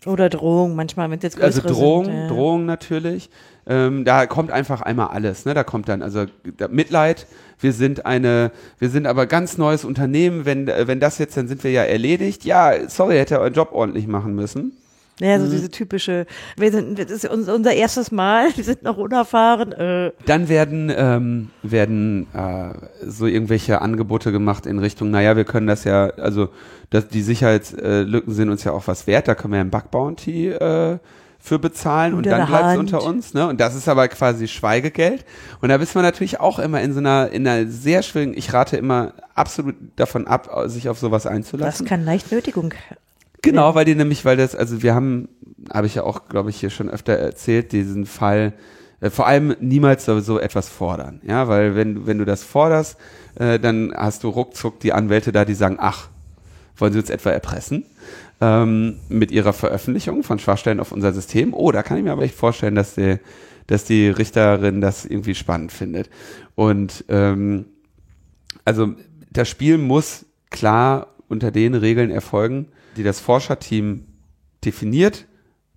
oder Drohung, manchmal mit jetzt Also Drohung, sind, ja. Drohung natürlich. Ähm, da kommt einfach einmal alles. Ne? Da kommt dann also Mitleid. Wir sind eine, wir sind aber ganz neues Unternehmen. Wenn wenn das jetzt, dann sind wir ja erledigt. Ja, sorry, hätte er euren Job ordentlich machen müssen. Ja, so mhm. diese typische, wir sind, das ist unser erstes Mal, <laughs> wir sind noch unerfahren. Äh. Dann werden, ähm, werden äh, so irgendwelche Angebote gemacht in Richtung, naja, wir können das ja, also das, die Sicherheitslücken sind uns ja auch was wert, da können wir ja einen Bug Bounty äh, für bezahlen und, und dann bleibt es unter uns, ne? Und das ist aber quasi Schweigegeld. Und da bist man natürlich auch immer in so einer, in einer sehr schwierigen, ich rate immer absolut davon ab, sich auf sowas einzulassen. Das kann Leichtnötigung Genau, weil die nämlich, weil das, also wir haben, habe ich ja auch, glaube ich, hier schon öfter erzählt, diesen Fall, äh, vor allem niemals so etwas fordern, ja, weil wenn, wenn du das forderst, äh, dann hast du ruckzuck die Anwälte da, die sagen, ach, wollen sie uns etwa erpressen? Ähm, mit ihrer Veröffentlichung von Schwachstellen auf unser System. Oh, da kann ich mir aber echt vorstellen, dass die, dass die Richterin das irgendwie spannend findet. Und ähm, also das Spiel muss klar unter den Regeln erfolgen, die das Forscherteam definiert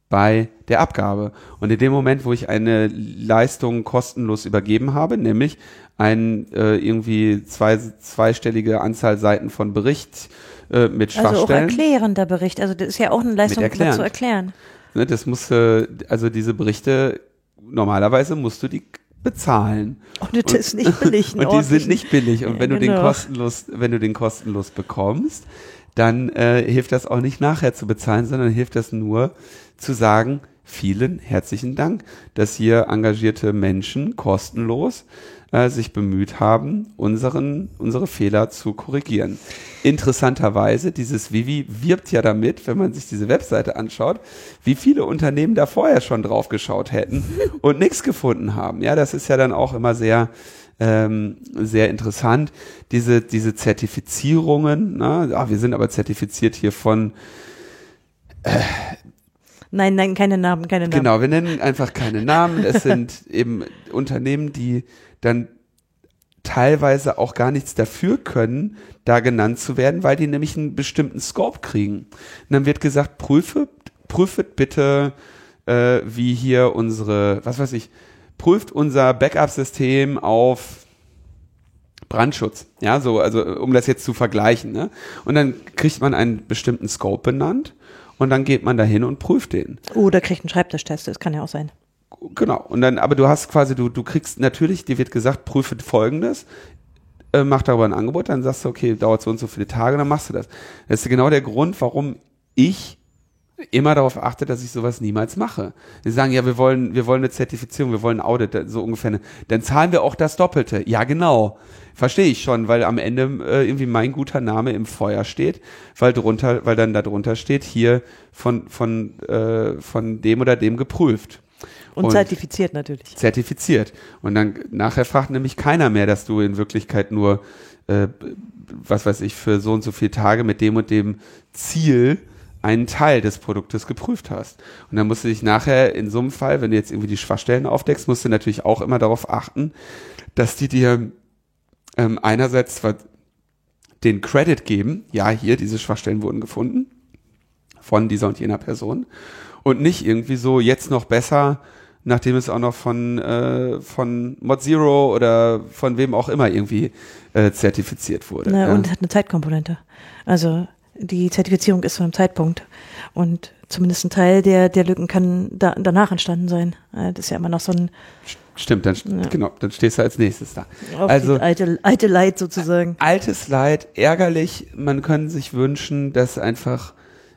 bei der Abgabe. Und in dem Moment, wo ich eine Leistung kostenlos übergeben habe, nämlich ein äh, irgendwie zwei, zweistellige Anzahl Seiten von Bericht äh, mit Schwachstellen. Also auch erklärender Bericht. Also das ist ja auch eine Leistung, zu erklären. Ne, das muss, äh, also diese Berichte, normalerweise musst du die bezahlen. Und das ist nicht billig. <laughs> und die sind nicht billig. Und ja, wenn du genau. den kostenlos, wenn du den kostenlos bekommst, dann äh, hilft das auch nicht nachher zu bezahlen, sondern hilft das nur zu sagen, vielen herzlichen Dank, dass hier engagierte Menschen kostenlos äh, sich bemüht haben, unseren, unsere Fehler zu korrigieren. Interessanterweise, dieses Vivi wirbt ja damit, wenn man sich diese Webseite anschaut, wie viele Unternehmen da vorher schon drauf geschaut hätten <laughs> und nichts gefunden haben. Ja, das ist ja dann auch immer sehr, ähm, sehr interessant. Diese, diese Zertifizierungen, na, ah, wir sind aber zertifiziert hier von äh, Nein, nein, keine Namen, keine Namen. Genau, wir nennen einfach keine Namen. Es sind <laughs> eben Unternehmen, die dann teilweise auch gar nichts dafür können, da genannt zu werden, weil die nämlich einen bestimmten Scope kriegen. Und dann wird gesagt, prüfe, prüfet bitte, äh, wie hier unsere, was weiß ich, prüft unser Backup-System auf Brandschutz. Ja, so, also um das jetzt zu vergleichen. Ne? Und dann kriegt man einen bestimmten Scope benannt und dann geht man da hin und prüft den. Oder kriegt einen Schreibtischtest, das kann ja auch sein. Genau. Und dann, aber du hast quasi, du, du kriegst natürlich, dir wird gesagt, prüfe folgendes, äh, mach darüber ein Angebot, dann sagst du, okay, dauert so und so viele Tage, dann machst du das. Das ist genau der Grund, warum ich immer darauf achte, dass ich sowas niemals mache. Sie sagen, ja, wir wollen, wir wollen eine Zertifizierung, wir wollen ein Audit, so ungefähr. Eine, dann zahlen wir auch das Doppelte. Ja, genau. Verstehe ich schon, weil am Ende äh, irgendwie mein guter Name im Feuer steht, weil drunter, weil dann da drunter steht, hier von, von, äh, von dem oder dem geprüft. Und, und zertifiziert natürlich. Zertifiziert. Und dann nachher fragt nämlich keiner mehr, dass du in Wirklichkeit nur, äh, was weiß ich, für so und so viele Tage mit dem und dem Ziel einen Teil des Produktes geprüft hast. Und dann musst du dich nachher in so einem Fall, wenn du jetzt irgendwie die Schwachstellen aufdeckst, musst du natürlich auch immer darauf achten, dass die dir ähm, einerseits zwar den Credit geben, ja, hier, diese Schwachstellen wurden gefunden von dieser und jener Person und nicht irgendwie so jetzt noch besser, nachdem es auch noch von, äh, von Mod Zero oder von wem auch immer irgendwie äh, zertifiziert wurde. Na, ja. Und hat eine Zeitkomponente. Also die Zertifizierung ist zu einem Zeitpunkt. Und zumindest ein Teil der, der Lücken kann da, danach entstanden sein. Äh, das ist ja immer noch so ein. Stimmt, dann, ja. genau, dann stehst du als nächstes da. Auf also, alte, alte Leid sozusagen. Altes Leid, ärgerlich. Man könnte sich wünschen, dass einfach,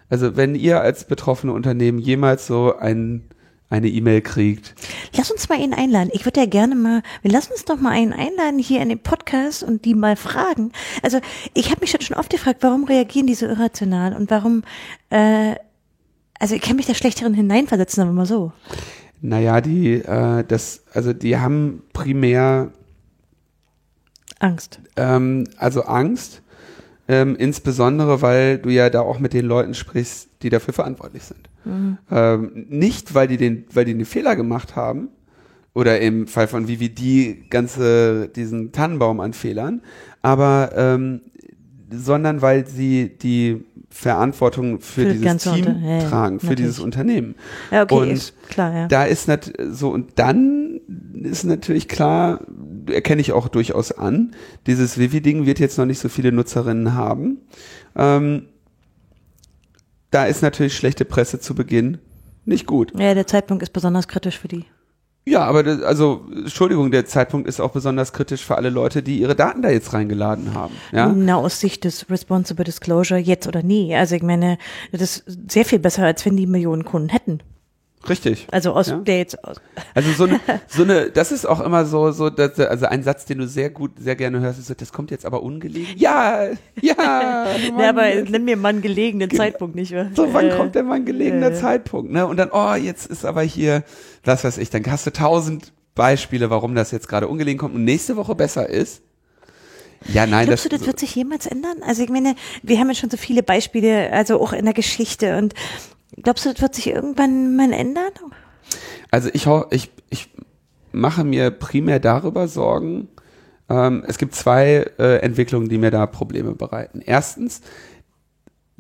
also wenn ihr als betroffene Unternehmen jemals so ein eine E-Mail kriegt. Lass uns mal ihn einladen. Ich würde ja gerne mal, wir lassen uns doch mal einen einladen hier in den Podcast und die mal fragen. Also ich habe mich schon oft gefragt, warum reagieren die so irrational und warum, äh, also ich kann mich da schlechteren hineinversetzen, aber mal so. Naja, die, äh, das, also die haben primär Angst. Ähm, also Angst, ähm, insbesondere weil du ja da auch mit den Leuten sprichst, die dafür verantwortlich sind. Mhm. Ähm, nicht, weil die den, weil die einen Fehler gemacht haben, oder im Fall von Vivi die ganze, diesen Tannenbaum an Fehlern, aber ähm, sondern weil sie die Verantwortung für, für dieses Team Unter ja, tragen, für natürlich. dieses Unternehmen. Ja, okay, und ist klar, ja. da ist nat so und dann ist natürlich klar, erkenne ich auch durchaus an, dieses Vivi-Ding wird jetzt noch nicht so viele Nutzerinnen haben. Ähm, da ist natürlich schlechte Presse zu Beginn nicht gut. Ja, der Zeitpunkt ist besonders kritisch für die. Ja, aber das, also Entschuldigung, der Zeitpunkt ist auch besonders kritisch für alle Leute, die ihre Daten da jetzt reingeladen haben. Ja? Na, aus Sicht des Responsible Disclosure jetzt oder nie. Also ich meine, das ist sehr viel besser, als wenn die Millionen Kunden hätten. Richtig. Also aus ja. der jetzt aus. Also so eine, <laughs> so eine, das ist auch immer so, so, dass, also ein Satz, den du sehr gut, sehr gerne hörst, ist so, das kommt jetzt aber ungelegen. Ja, <laughs> ja. ja, aber nimm mir mal einen gelegenen genau. Zeitpunkt, nicht wahr? So, wann äh, kommt denn mal ein gelegener äh, Zeitpunkt, ne? Und dann, oh, jetzt ist aber hier, was weiß ich, dann hast du tausend Beispiele, warum das jetzt gerade ungelegen kommt und nächste Woche besser ist. Ja, nein. Glaubst das, du, das wird sich jemals ändern? Also ich meine, wir haben ja schon so viele Beispiele, also auch in der Geschichte und Glaubst du, das wird sich irgendwann mal ändern? Also ich, ich, ich mache mir primär darüber Sorgen. Ähm, es gibt zwei äh, Entwicklungen, die mir da Probleme bereiten. Erstens,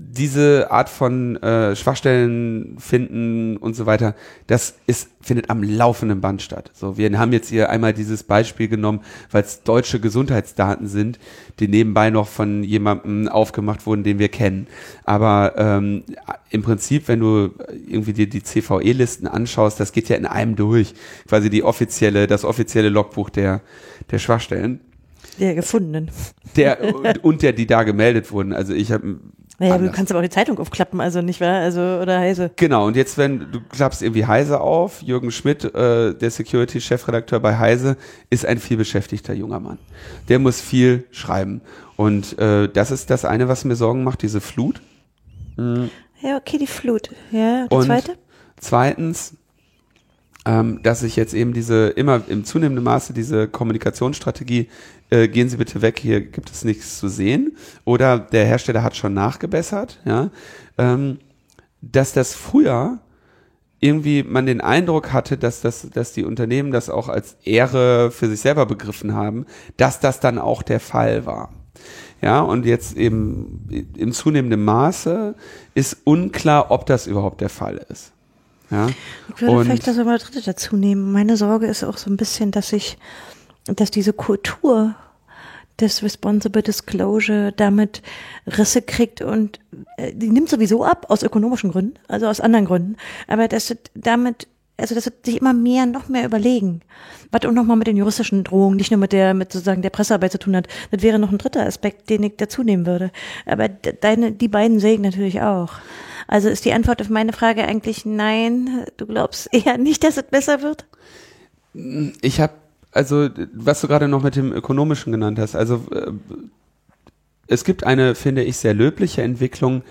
diese Art von äh, Schwachstellen finden und so weiter, das ist, findet am laufenden Band statt. So, wir haben jetzt hier einmal dieses Beispiel genommen, weil es deutsche Gesundheitsdaten sind, die nebenbei noch von jemandem aufgemacht wurden, den wir kennen. Aber ähm, im Prinzip, wenn du irgendwie dir die CVE-Listen anschaust, das geht ja in einem durch. Quasi die offizielle, das offizielle Logbuch der, der Schwachstellen. Der gefundenen. Der <laughs> und, und der, die da gemeldet wurden. Also ich habe naja, anders. du kannst aber auch die Zeitung aufklappen, also nicht wahr? Also, oder Heise. Genau, und jetzt, wenn du klappst irgendwie Heise auf, Jürgen Schmidt, äh, der Security-Chefredakteur bei Heise, ist ein vielbeschäftigter junger Mann. Der muss viel schreiben. Und äh, das ist das eine, was mir Sorgen macht, diese Flut. Mhm. Ja, okay, die Flut. Ja, die und zweite? Zweitens, ähm, dass ich jetzt eben diese immer im zunehmenden Maße diese Kommunikationsstrategie äh, gehen Sie bitte weg, hier gibt es nichts zu sehen oder der Hersteller hat schon nachgebessert, ja, ähm, dass das früher irgendwie man den Eindruck hatte, dass das, dass die Unternehmen das auch als Ehre für sich selber begriffen haben, dass das dann auch der Fall war. Ja, und jetzt eben im zunehmenden Maße ist unklar, ob das überhaupt der Fall ist. Ja. Ich würde und vielleicht das aber dritte dazu nehmen. Meine Sorge ist auch so ein bisschen, dass ich, dass diese Kultur dass Responsible Disclosure damit Risse kriegt und äh, die nimmt sowieso ab aus ökonomischen Gründen, also aus anderen Gründen, aber dass damit also das wird sich immer mehr, noch mehr überlegen. Was auch nochmal mit den juristischen Drohungen, nicht nur mit der, mit sozusagen der Pressearbeit zu tun hat. Das wäre noch ein dritter Aspekt, den ich dazu nehmen würde. Aber deine, die beiden sägen natürlich auch. Also ist die Antwort auf meine Frage eigentlich nein, du glaubst <laughs> eher nicht, dass es besser wird? Ich habe, also was du gerade noch mit dem Ökonomischen genannt hast, also äh, es gibt eine, finde ich, sehr löbliche Entwicklung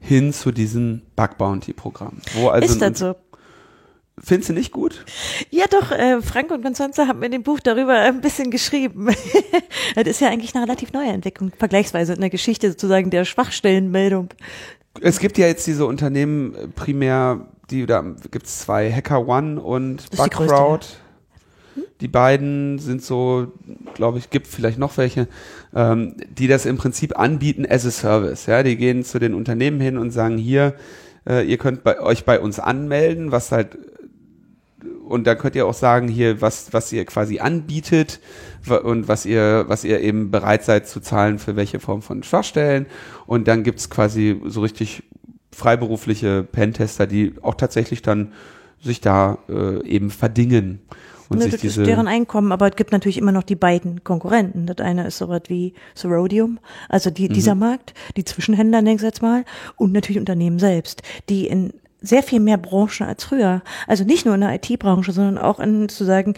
hin zu diesem Bug Bounty Programm. Wo also ist das so? Findest du nicht gut? Ja, doch, äh, Frank und Constanze haben in dem Buch darüber ein bisschen geschrieben. <laughs> das ist ja eigentlich eine relativ neue Entwicklung, vergleichsweise in der Geschichte sozusagen der Schwachstellenmeldung. Es gibt ja jetzt diese Unternehmen äh, primär, die da gibt es zwei, Hacker One und Bugcrowd. Die, hm? die beiden sind so, glaube ich, gibt vielleicht noch welche, ähm, die das im Prinzip anbieten as a Service. Ja, die gehen zu den Unternehmen hin und sagen hier, äh, ihr könnt bei, euch bei uns anmelden, was halt und da könnt ihr auch sagen hier, was, was ihr quasi anbietet und was ihr, was ihr eben bereit seid zu zahlen für welche Form von Schwachstellen. Und dann gibt's quasi so richtig freiberufliche Pentester, die auch tatsächlich dann sich da äh, eben verdingen. Und ne, sich das diese ist deren Einkommen, aber es gibt natürlich immer noch die beiden Konkurrenten. Das eine ist sowas wie Sorodium, also die, mhm. dieser Markt, die Zwischenhändler, ich jetzt mal, und natürlich Unternehmen selbst, die in sehr viel mehr Branchen als früher. Also nicht nur in der IT-Branche, sondern auch in zu sagen,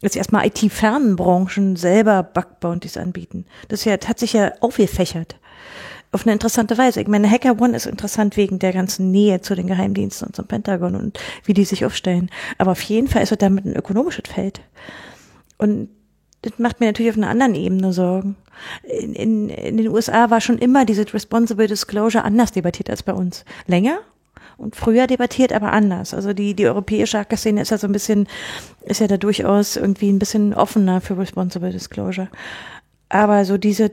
jetzt erstmal IT-fernen Branchen selber Bug Bounties anbieten. Das hat sich ja aufgefächert. Auf eine interessante Weise. Ich meine, Hacker One ist interessant wegen der ganzen Nähe zu den Geheimdiensten und zum Pentagon und wie die sich aufstellen. Aber auf jeden Fall ist es damit ein ökonomisches Feld. Und das macht mir natürlich auf einer anderen Ebene Sorgen. In, in, in den USA war schon immer diese Responsible Disclosure anders debattiert als bei uns. Länger und früher debattiert, aber anders. Also die, die europäische Hacker-Szene ist ja so ein bisschen, ist ja da durchaus irgendwie ein bisschen offener für Responsible Disclosure. Aber so diese,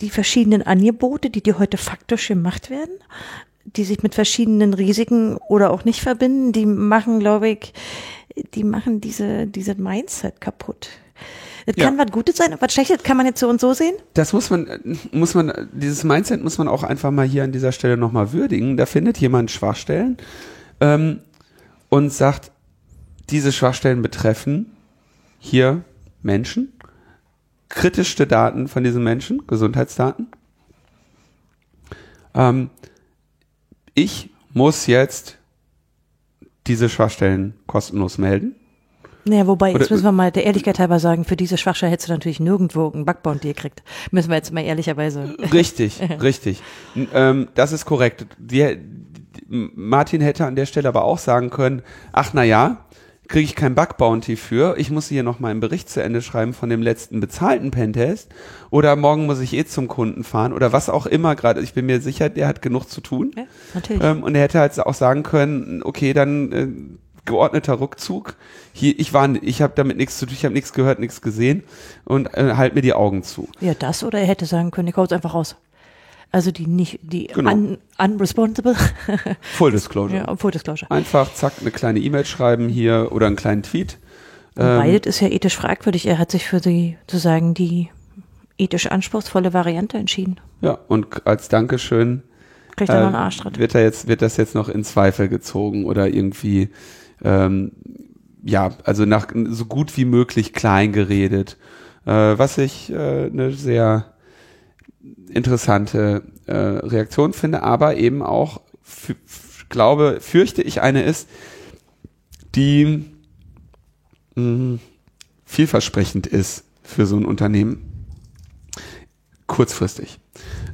die verschiedenen Angebote, die dir heute faktisch gemacht werden, die sich mit verschiedenen Risiken oder auch nicht verbinden, die machen, glaube ich, die machen diese, diese Mindset kaputt. Das ja. kann was Gutes sein, was Schlechtes kann man jetzt so und so sehen? Das muss man, muss man, dieses Mindset muss man auch einfach mal hier an dieser Stelle nochmal würdigen. Da findet jemand Schwachstellen ähm, und sagt, diese Schwachstellen betreffen hier Menschen, kritischste Daten von diesen Menschen, Gesundheitsdaten. Ähm, ich muss jetzt diese Schwachstellen kostenlos melden. Naja, wobei, jetzt müssen wir mal der Ehrlichkeit halber sagen, für diese Schwachstelle hättest du natürlich nirgendwo einen Bugbound gekriegt. Müssen wir jetzt mal ehrlicherweise. Richtig, <laughs> richtig. Ähm, das ist korrekt. Die, Martin hätte an der Stelle aber auch sagen können, ach na ja, kriege ich kein Bug Bounty für. Ich muss hier noch mal einen Bericht zu Ende schreiben von dem letzten bezahlten Pentest. Oder morgen muss ich eh zum Kunden fahren oder was auch immer gerade. Ich bin mir sicher, der hat genug zu tun. Ja, natürlich. Ähm, und er hätte halt auch sagen können, okay, dann äh, geordneter Rückzug. Hier, ich war, ich habe damit nichts zu tun, ich habe nichts gehört, nichts gesehen und äh, halt mir die Augen zu. Ja, das oder er hätte sagen können, ich hau einfach raus. Also die nicht, die genau. un, unresponsible. <laughs> Full Disclosure. Ja, Full Disclosure. Einfach, zack, eine kleine E-Mail schreiben hier oder einen kleinen Tweet. Ähm, ist ja ethisch fragwürdig. Er hat sich für die, sozusagen, die ethisch anspruchsvolle Variante entschieden. Ja, und als Dankeschön Kriegt er noch einen äh, Arschtritt. Wird, er jetzt, wird das jetzt noch in Zweifel gezogen oder irgendwie ähm, ja, also nach so gut wie möglich klein geredet, äh, was ich äh, eine sehr interessante äh, Reaktion finde, aber eben auch glaube, fürchte ich eine ist, die mh, mm, vielversprechend ist für so ein Unternehmen. Kurzfristig.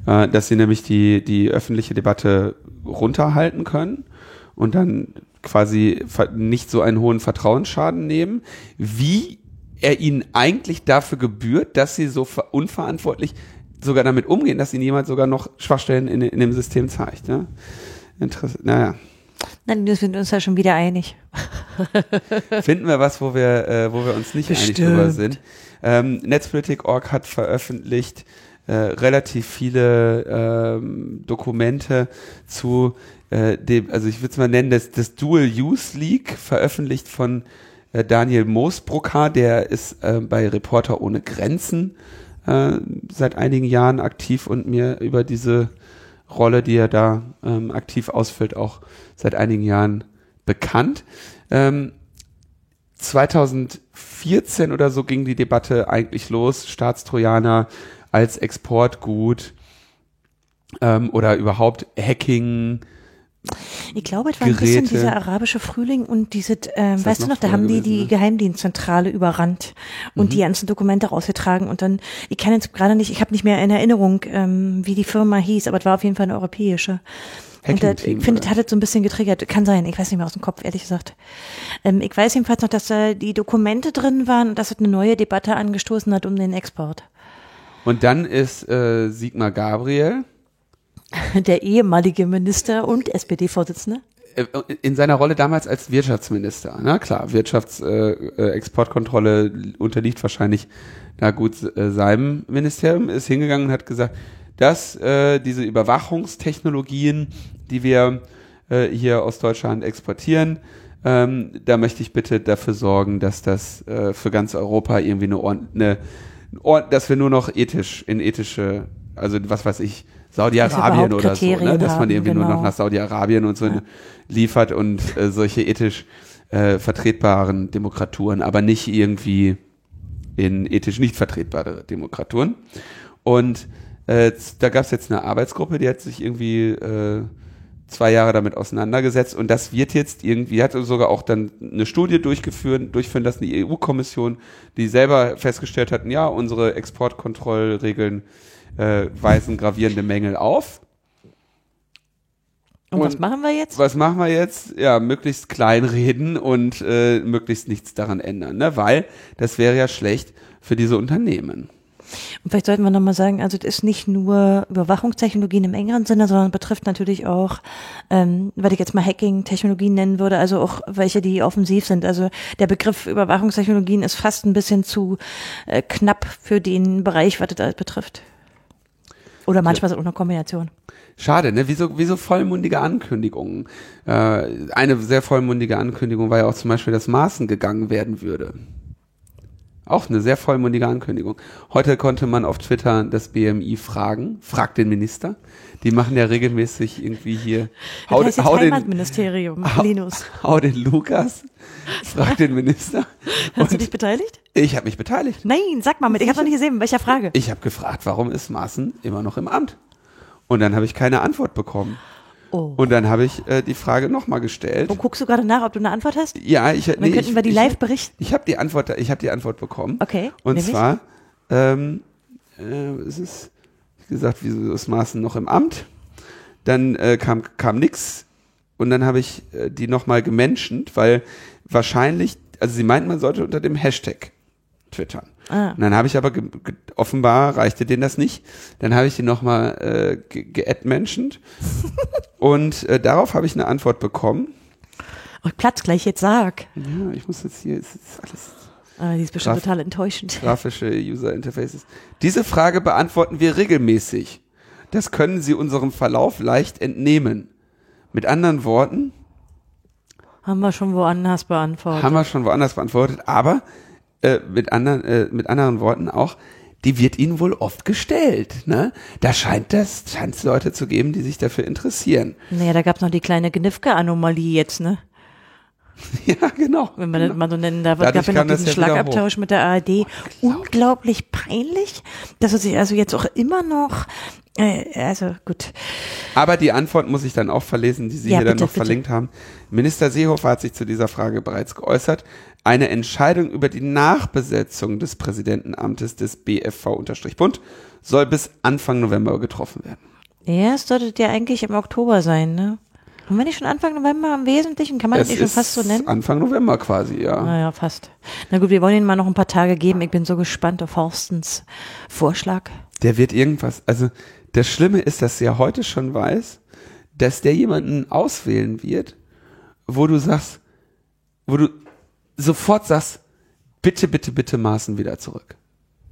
Äh, dass sie nämlich die, die öffentliche Debatte runterhalten können und dann quasi nicht so einen hohen Vertrauensschaden nehmen, wie er ihnen eigentlich dafür gebührt, dass sie so unverantwortlich sogar damit umgehen, dass ihnen jemand sogar noch Schwachstellen in, in dem System zeigt. Ne? Interess naja. Nein, wir sind uns ja schon wieder einig. <laughs> <laughs> Finden wir was, wo wir, äh, wo wir uns nicht Bestimmt. einig drüber sind. Ähm, Netzpolitik.org hat veröffentlicht äh, relativ viele ähm, Dokumente zu äh, dem, also ich würde es mal nennen, das, das Dual Use League, veröffentlicht von äh, Daniel Moosbrucker, der ist äh, bei Reporter ohne Grenzen äh, seit einigen Jahren aktiv und mir über diese Rolle, die er da ähm, aktiv ausfüllt, auch seit einigen Jahren bekannt. Ähm, 2014 oder so ging die Debatte eigentlich los, Staatstrojaner als Exportgut ähm, oder überhaupt Hacking. Ich glaube, es war Geräte. ein bisschen dieser arabische Frühling und diese, ähm, weißt du noch, da haben die gewesen, die ne? Geheimdienstzentrale überrannt und mhm. die ganzen Dokumente rausgetragen und dann, ich kann jetzt gerade nicht, ich habe nicht mehr in Erinnerung, ähm, wie die Firma hieß, aber es war auf jeden Fall eine europäische. Und das, ich finde, das hat es so ein bisschen getriggert. Kann sein, ich weiß nicht mehr aus dem Kopf, ehrlich gesagt. Ähm, ich weiß jedenfalls noch, dass da die Dokumente drin waren und dass es eine neue Debatte angestoßen hat um den Export. Und dann ist äh, Sigmar Gabriel. <laughs> Der ehemalige Minister und SPD-Vorsitzende äh, in seiner Rolle damals als Wirtschaftsminister, na klar, Wirtschaftsexportkontrolle äh, unterliegt wahrscheinlich da gut äh, seinem Ministerium, ist hingegangen und hat gesagt, dass äh, diese Überwachungstechnologien, die wir äh, hier aus Deutschland exportieren, ähm, da möchte ich bitte dafür sorgen, dass das äh, für ganz Europa irgendwie eine, eine, eine dass wir nur noch ethisch in ethische, also was weiß ich, Saudi-Arabien oder so, ne? dass man irgendwie genau. nur noch genau. nach Saudi-Arabien und so ja. liefert und äh, solche ethisch äh, vertretbaren Demokraturen, aber nicht irgendwie in ethisch nicht vertretbare Demokraturen. Und äh, da gab es jetzt eine Arbeitsgruppe, die hat sich irgendwie äh, zwei Jahre damit auseinandergesetzt und das wird jetzt irgendwie, hat sogar auch dann eine Studie durchgeführt, durchführen lassen, die EU-Kommission, die selber festgestellt hat, ja, unsere Exportkontrollregeln äh, weisen gravierende Mängel auf. Und, und, was machen wir jetzt? Was machen wir jetzt? Ja, möglichst klein reden und äh, möglichst nichts daran ändern, ne? weil das wäre ja schlecht für diese Unternehmen. Und vielleicht sollten wir nochmal sagen, also es ist nicht nur Überwachungstechnologien im engeren Sinne, sondern betrifft natürlich auch, ähm, was ich jetzt mal Hacking-Technologien nennen würde, also auch welche, die offensiv sind. Also der Begriff Überwachungstechnologien ist fast ein bisschen zu äh, knapp für den Bereich, was das betrifft. Oder manchmal ja. auch eine Kombination. Schade, ne? Wieso, wieso vollmundige Ankündigungen? Äh, eine sehr vollmundige Ankündigung war ja auch zum Beispiel, dass Maßen gegangen werden würde. Auch eine sehr vollmundige Ankündigung. Heute konnte man auf Twitter das BMI fragen, fragt den Minister. Die machen ja regelmäßig irgendwie hier. Hau, das heißt hau den, Ministerium, <laughs> Linus. Hau den Lukas, fragt den Minister. <laughs> Hast du dich beteiligt? Ich habe mich beteiligt. Nein, sag mal mit. Ich habe noch nicht gesehen. Welcher Frage? Ich habe gefragt, warum ist Maaßen immer noch im Amt? Und dann habe ich keine Antwort bekommen. Oh. Und dann habe ich äh, die Frage nochmal gestellt. Und guckst du gerade nach, ob du eine Antwort hast? Ja, ich. Dann nee, könnten ich, wir die live berichten. Ich, ich habe die Antwort, ich habe die Antwort bekommen. Okay. Und nämlich? zwar, ähm, äh, es ist, wie gesagt, wieso ist Maaßen noch im Amt? Dann äh, kam kam nix und dann habe ich äh, die nochmal gemenschent, weil wahrscheinlich, also sie meint, man sollte unter dem Hashtag twittern. Ah. Und dann habe ich aber offenbar reichte denen das nicht. Dann habe ich die nochmal äh, geadmentioned <laughs> und äh, darauf habe ich eine Antwort bekommen. Oh, Platz gleich jetzt sag. Ja, ich muss jetzt hier, es ist alles. Ah, die ist bestimmt total enttäuschend. Grafische User Interfaces. Diese Frage beantworten wir regelmäßig. Das können Sie unserem Verlauf leicht entnehmen. Mit anderen Worten. Haben wir schon woanders beantwortet. Haben wir schon woanders beantwortet, aber äh, mit, anderen, äh, mit anderen Worten auch, die wird ihnen wohl oft gestellt. Ne? Da scheint es scheint Leute zu geben, die sich dafür interessieren. Naja, da gab es noch die kleine Gnifke-Anomalie jetzt, ne? <laughs> ja, genau. Wenn man genau. das mal so nennen darf. Es gab ja noch diesen ja Schlagabtausch mit der ARD. Unglaublich peinlich, dass er sich also jetzt auch immer noch äh, also gut. Aber die Antwort muss ich dann auch verlesen, die Sie ja, hier bitte, dann noch bitte. verlinkt haben. Minister Seehofer hat sich zu dieser Frage bereits geäußert. Eine Entscheidung über die Nachbesetzung des Präsidentenamtes des BFV-Bund soll bis Anfang November getroffen werden. Ja, es sollte ja eigentlich im Oktober sein, ne? Haben wir nicht schon Anfang November im Wesentlichen? Kann man es das nicht schon fast so nennen? Anfang November quasi, ja. Naja, fast. Na gut, wir wollen Ihnen mal noch ein paar Tage geben. Ich bin so gespannt auf Horstens Vorschlag. Der wird irgendwas, also das Schlimme ist, dass er heute schon weiß, dass der jemanden auswählen wird, wo du sagst, wo du sofort sagst, bitte, bitte, bitte Maßen wieder zurück.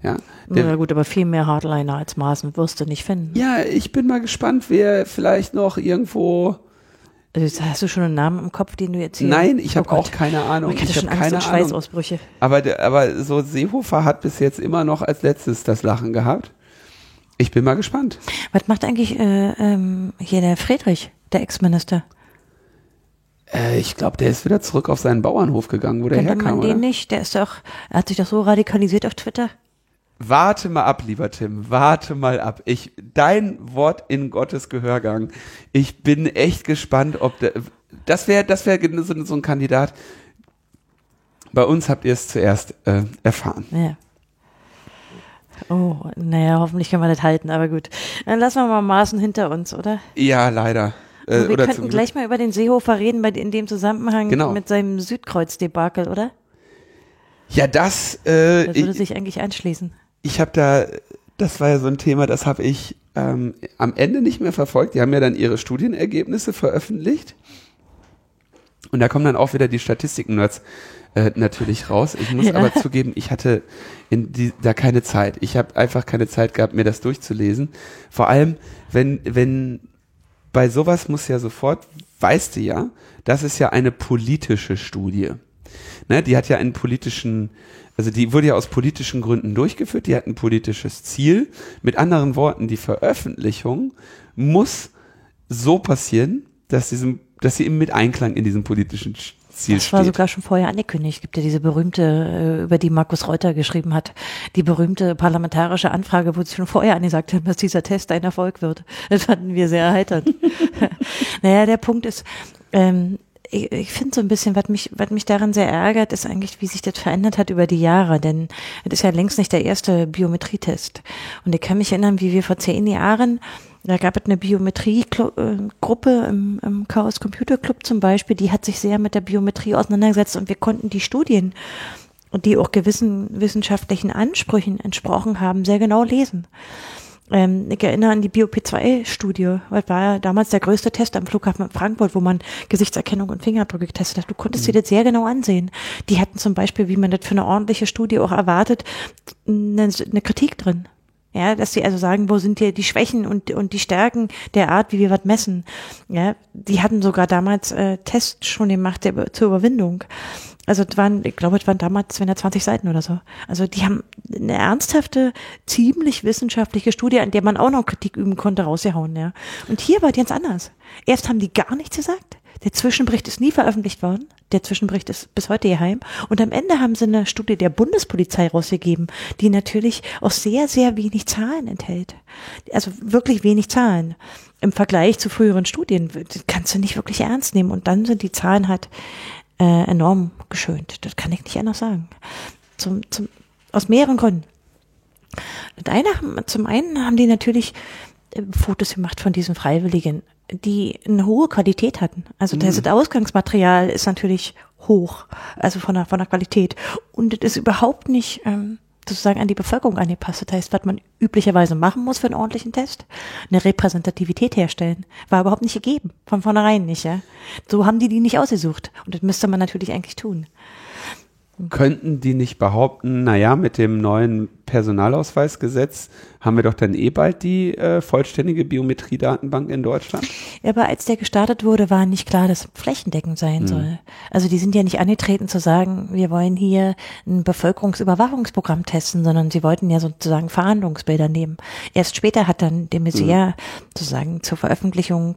Ja, der, Na gut, aber viel mehr Hardliner als Maßen wirst du nicht finden. Ja, ich bin mal gespannt, wer vielleicht noch irgendwo Also hast du schon einen Namen im Kopf, den du jetzt hier Nein, ich habe oh auch keine Ahnung. Ich, ich habe keine Angst Schweißausbrüche. Aber, aber so Seehofer hat bis jetzt immer noch als letztes das Lachen gehabt. Ich bin mal gespannt. Was macht eigentlich äh, ähm, hier der Friedrich, der Ex-Minister? Äh, ich glaube, der ist wieder zurück auf seinen Bauernhof gegangen, wo der Könnte herkam, man den nicht? Der ist doch, er hat sich doch so radikalisiert auf Twitter. Warte mal ab, lieber Tim, warte mal ab. Ich, dein Wort in Gottes Gehörgang. Ich bin echt gespannt, ob der, das wäre, das wäre so, so, ein Kandidat. Bei uns habt ihr es zuerst äh, erfahren. Ja. Oh, naja, hoffentlich können wir das halten, aber gut. Dann lassen wir mal Maßen hinter uns, oder? Ja, leider. Äh, wir könnten gleich mal über den Seehofer reden, bei, in dem Zusammenhang genau. mit seinem Südkreuz-Debakel, oder? Ja, das. Äh, das würde ich, sich eigentlich anschließen ich habe da, das war ja so ein Thema, das habe ich ähm, am Ende nicht mehr verfolgt. Die haben ja dann ihre Studienergebnisse veröffentlicht. Und da kommen dann auch wieder die Statistiken-Nerds äh, natürlich raus. Ich muss ja. aber zugeben, ich hatte in die, da keine Zeit. Ich habe einfach keine Zeit gehabt, mir das durchzulesen. Vor allem, wenn, wenn bei sowas muss ja sofort, weißt du ja, das ist ja eine politische Studie. Ne, die hat ja einen politischen also die wurde ja aus politischen Gründen durchgeführt, die hat ein politisches Ziel. Mit anderen Worten, die Veröffentlichung muss so passieren, dass, diesem, dass sie eben mit Einklang in diesem politischen Ziel das war steht. sogar schon vorher angekündigt. Es gibt ja diese berühmte, äh, über die Markus Reuter geschrieben hat, die berühmte parlamentarische Anfrage, wo sie schon vorher angesagt haben, dass dieser Test ein Erfolg wird. Das fanden wir sehr erheiternd. <laughs> naja, der Punkt ist, ähm, ich, ich finde so ein bisschen, was mich, was mich daran sehr ärgert, ist eigentlich, wie sich das verändert hat über die Jahre. Denn das ist ja längst nicht der erste Biometrietest. Und ich kann mich erinnern, wie wir vor zehn Jahren da gab es eine Biometrie-Gruppe im, im Chaos Computer Club zum Beispiel, die hat sich sehr mit der Biometrie auseinandergesetzt und wir konnten die Studien, die auch gewissen wissenschaftlichen Ansprüchen entsprochen haben, sehr genau lesen. Ähm, ich erinnere an die BioP2-Studie, weil war ja damals der größte Test am Flughafen Frankfurt, wo man Gesichtserkennung und Fingerabdrücke getestet hat. Du konntest mhm. dir das sehr genau ansehen. Die hatten zum Beispiel, wie man das für eine ordentliche Studie auch erwartet, eine, eine Kritik drin. Ja, dass sie also sagen, wo sind hier die Schwächen und, und die Stärken der Art, wie wir was messen. Ja, die hatten sogar damals äh, Tests schon gemacht der, zur Überwindung. Also es waren, ich glaube, es waren damals 220 Seiten oder so. Also die haben eine ernsthafte, ziemlich wissenschaftliche Studie, an der man auch noch Kritik üben konnte, rausgehauen, ja. Und hier war es ganz anders. Erst haben die gar nichts gesagt. Der Zwischenbericht ist nie veröffentlicht worden. Der Zwischenbericht ist bis heute geheim. Und am Ende haben sie eine Studie der Bundespolizei rausgegeben, die natürlich auch sehr, sehr wenig Zahlen enthält. Also wirklich wenig Zahlen. Im Vergleich zu früheren Studien kannst du nicht wirklich ernst nehmen. Und dann sind die Zahlen halt äh, enorm geschönt. Das kann ich nicht anders sagen. Zum, zum, aus mehreren Gründen. Eine, zum einen haben die natürlich äh, Fotos gemacht von diesen Freiwilligen, die eine hohe Qualität hatten. Also das mhm. Ausgangsmaterial ist natürlich hoch, also von der, von der Qualität. Und es ist überhaupt nicht ähm, sozusagen an die Bevölkerung angepasst. Das heißt, was man üblicherweise machen muss für einen ordentlichen Test, eine Repräsentativität herstellen, war überhaupt nicht gegeben, von vornherein nicht. Ja? So haben die die nicht ausgesucht und das müsste man natürlich eigentlich tun. Könnten die nicht behaupten, naja, mit dem neuen Personalausweisgesetz haben wir doch dann eh bald die äh, vollständige Biometriedatenbank in Deutschland? Ja, aber als der gestartet wurde, war nicht klar, dass flächendeckend sein hm. soll. Also die sind ja nicht angetreten zu sagen, wir wollen hier ein Bevölkerungsüberwachungsprogramm testen, sondern sie wollten ja sozusagen Verhandlungsbilder nehmen. Erst später hat dann de Maizière hm. sozusagen zur Veröffentlichung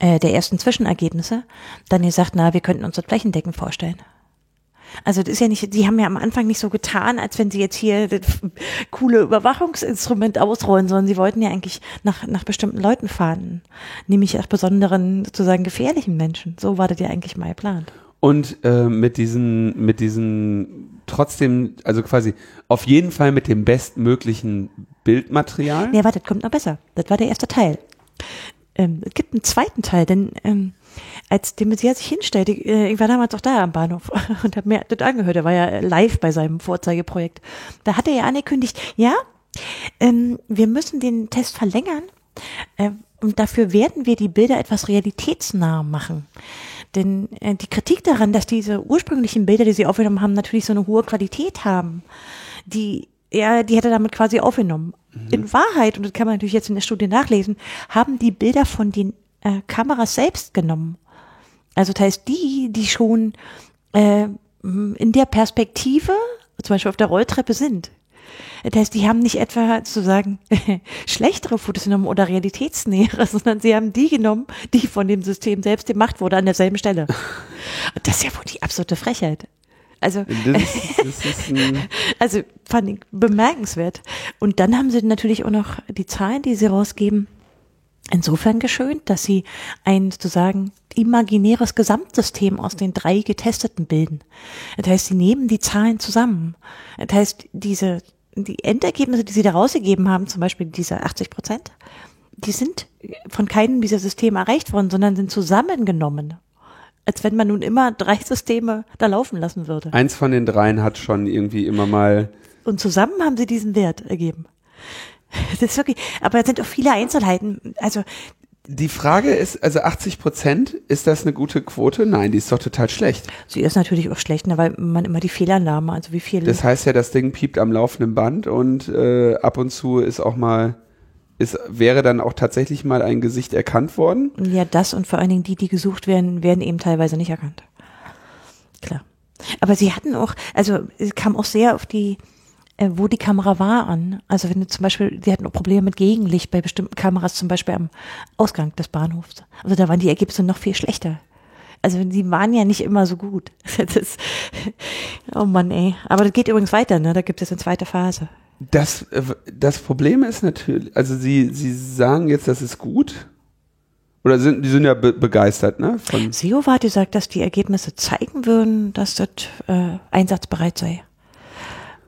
äh, der ersten Zwischenergebnisse dann gesagt, na, wir könnten uns das flächendeckend vorstellen. Also das ist ja nicht, die haben ja am Anfang nicht so getan, als wenn sie jetzt hier das coole Überwachungsinstrument ausrollen, sondern sie wollten ja eigentlich nach, nach bestimmten Leuten fahren, nämlich nach besonderen, sozusagen gefährlichen Menschen. So war das ja eigentlich mal geplant. Und äh, mit diesen, mit diesen trotzdem, also quasi auf jeden Fall mit dem bestmöglichen Bildmaterial. Ja, warte, das kommt noch besser. Das war der erste Teil. Ähm, es gibt einen zweiten Teil, denn ähm, als de Maizière sich hinstellte, äh, ich war damals auch da am Bahnhof <laughs> und habe mir das angehört, er war ja live bei seinem Vorzeigeprojekt. Da hat er ja angekündigt, ja, ähm, wir müssen den Test verlängern äh, und dafür werden wir die Bilder etwas realitätsnah machen. Denn äh, die Kritik daran, dass diese ursprünglichen Bilder, die sie aufgenommen haben, natürlich so eine hohe Qualität haben, die ja, die hätte damit quasi aufgenommen. Mhm. In Wahrheit, und das kann man natürlich jetzt in der Studie nachlesen, haben die Bilder von den äh, Kameras selbst genommen. Also das heißt, die, die schon äh, in der Perspektive, zum Beispiel auf der Rolltreppe sind. Das heißt, die haben nicht etwa zu sagen <laughs> schlechtere Fotos genommen oder realitätsnähere, <laughs> sondern sie haben die genommen, die von dem System selbst gemacht wurde an derselben Stelle. Und <laughs> das ist ja wohl die absolute Frechheit. Also, das das also fand ich bemerkenswert. Und dann haben sie natürlich auch noch die Zahlen, die sie rausgeben, insofern geschönt, dass sie ein sozusagen imaginäres Gesamtsystem aus den drei Getesteten bilden. Das heißt, sie nehmen die Zahlen zusammen. Das heißt, diese, die Endergebnisse, die sie da rausgegeben haben, zum Beispiel diese 80 Prozent, die sind von keinem dieser Systeme erreicht worden, sondern sind zusammengenommen. Als wenn man nun immer drei Systeme da laufen lassen würde. Eins von den dreien hat schon irgendwie immer mal. Und zusammen haben sie diesen Wert ergeben. Das ist wirklich, aber es sind auch viele Einzelheiten. Also die Frage ist, also 80 Prozent, ist das eine gute Quote? Nein, die ist doch total schlecht. Sie ist natürlich auch schlecht, ne, weil man immer die Fehlannahme, also wie viel. Das heißt ja, das Ding piept am laufenden Band und äh, ab und zu ist auch mal, ist, wäre dann auch tatsächlich mal ein Gesicht erkannt worden. Ja, das und vor allen Dingen die, die gesucht werden, werden eben teilweise nicht erkannt. Klar. Aber sie hatten auch, also es kam auch sehr auf die äh, wo die Kamera war an. Also wenn du zum Beispiel, die hatten auch Probleme mit Gegenlicht bei bestimmten Kameras, zum Beispiel am Ausgang des Bahnhofs. Also da waren die Ergebnisse noch viel schlechter. Also die waren ja nicht immer so gut. <laughs> Das, oh Mann, ey. Aber das geht übrigens weiter, ne? Da gibt es eine zweite Phase. Das, äh, das Problem ist natürlich, also sie, sie sagen jetzt, das ist gut. Oder sind, die sind ja be begeistert, ne? Von SEO hat gesagt, dass die Ergebnisse zeigen würden, dass das äh, einsatzbereit sei.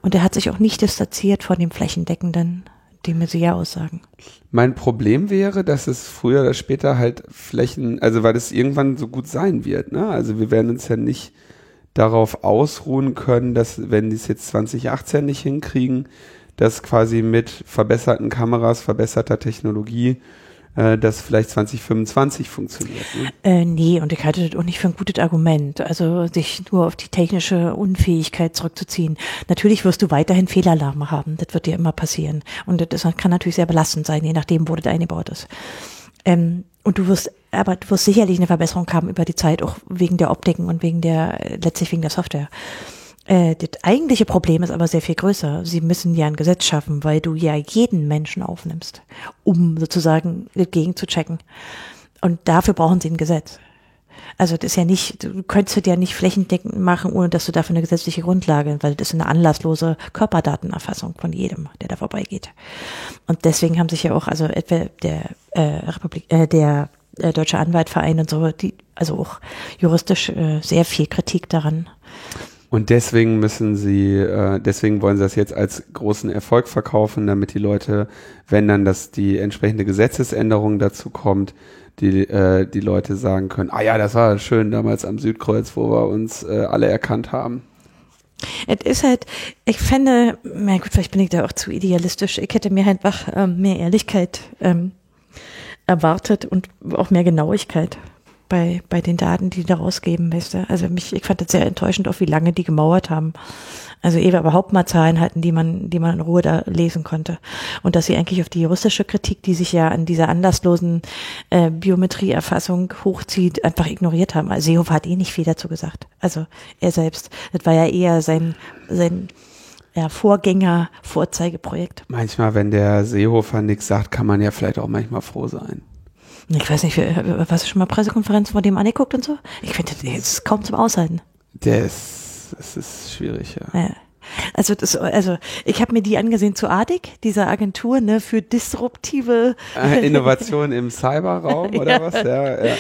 Und er hat sich auch nicht distanziert von dem flächendeckenden de Maizière-Aussagen. Mein Problem wäre, dass es früher oder später halt Flächen, also weil es irgendwann so gut sein wird, ne? Also wir werden uns ja nicht darauf ausruhen können, dass wenn die es jetzt 2018 nicht hinkriegen, dass quasi mit verbesserten Kameras, verbesserter Technologie äh, das vielleicht 2025 funktioniert. Ne? Äh, nee, und ich halte das auch nicht für ein gutes Argument. Also sich nur auf die technische Unfähigkeit zurückzuziehen. Natürlich wirst du weiterhin Fehlalarme haben. Das wird dir immer passieren. Und das kann natürlich sehr belastend sein, je nachdem, wo das eingebaut ist. Ähm, und du wirst, aber du wirst sicherlich eine Verbesserung haben über die Zeit, auch wegen der Optiken und wegen der, letztlich wegen der Software. Äh, das eigentliche Problem ist aber sehr viel größer. Sie müssen ja ein Gesetz schaffen, weil du ja jeden Menschen aufnimmst, um sozusagen dagegen zu checken. Und dafür brauchen sie ein Gesetz. Also das ist ja nicht, du könntest ja nicht flächendeckend machen, ohne dass du dafür eine gesetzliche Grundlage, weil das ist eine anlasslose Körperdatenerfassung von jedem, der da vorbeigeht. Und deswegen haben sich ja auch, also etwa der äh, Republik, äh, der äh, Deutsche Anwaltverein und so, die, also auch juristisch äh, sehr viel Kritik daran und deswegen müssen sie, äh, deswegen wollen sie das jetzt als großen Erfolg verkaufen, damit die Leute, wenn dann das die entsprechende Gesetzesänderung dazu kommt, die äh, die Leute sagen können, ah ja, das war schön damals am Südkreuz, wo wir uns äh, alle erkannt haben. Es ist halt, ich fände, na gut, vielleicht bin ich da auch zu idealistisch. Ich hätte mir einfach ähm, mehr Ehrlichkeit ähm, erwartet und auch mehr Genauigkeit bei, bei den Daten, die da rausgeben, weißt du. Also mich, ich fand das sehr enttäuschend, auch wie lange die gemauert haben. Also wir überhaupt mal Zahlen hatten, die man, die man in Ruhe da lesen konnte. Und dass sie eigentlich auf die juristische Kritik, die sich ja an dieser anlasslosen äh, Biometrieerfassung hochzieht, einfach ignoriert haben. Also Seehofer hat eh nicht viel dazu gesagt. Also er selbst. Das war ja eher sein, sein ja, Vorgänger, Vorzeigeprojekt. Manchmal, wenn der Seehofer nichts sagt, kann man ja vielleicht auch manchmal froh sein. Ich weiß nicht, was du schon mal Pressekonferenzen von dem angeguckt und so? Ich finde, das ist kaum zum Aushalten. Der ist, das ist schwierig, ja. ja. Also das, also ich habe mir die angesehen zu ADIC, dieser Agentur ne, für disruptive äh, Innovation im Cyberraum <laughs> oder ja. was? Ja, ja.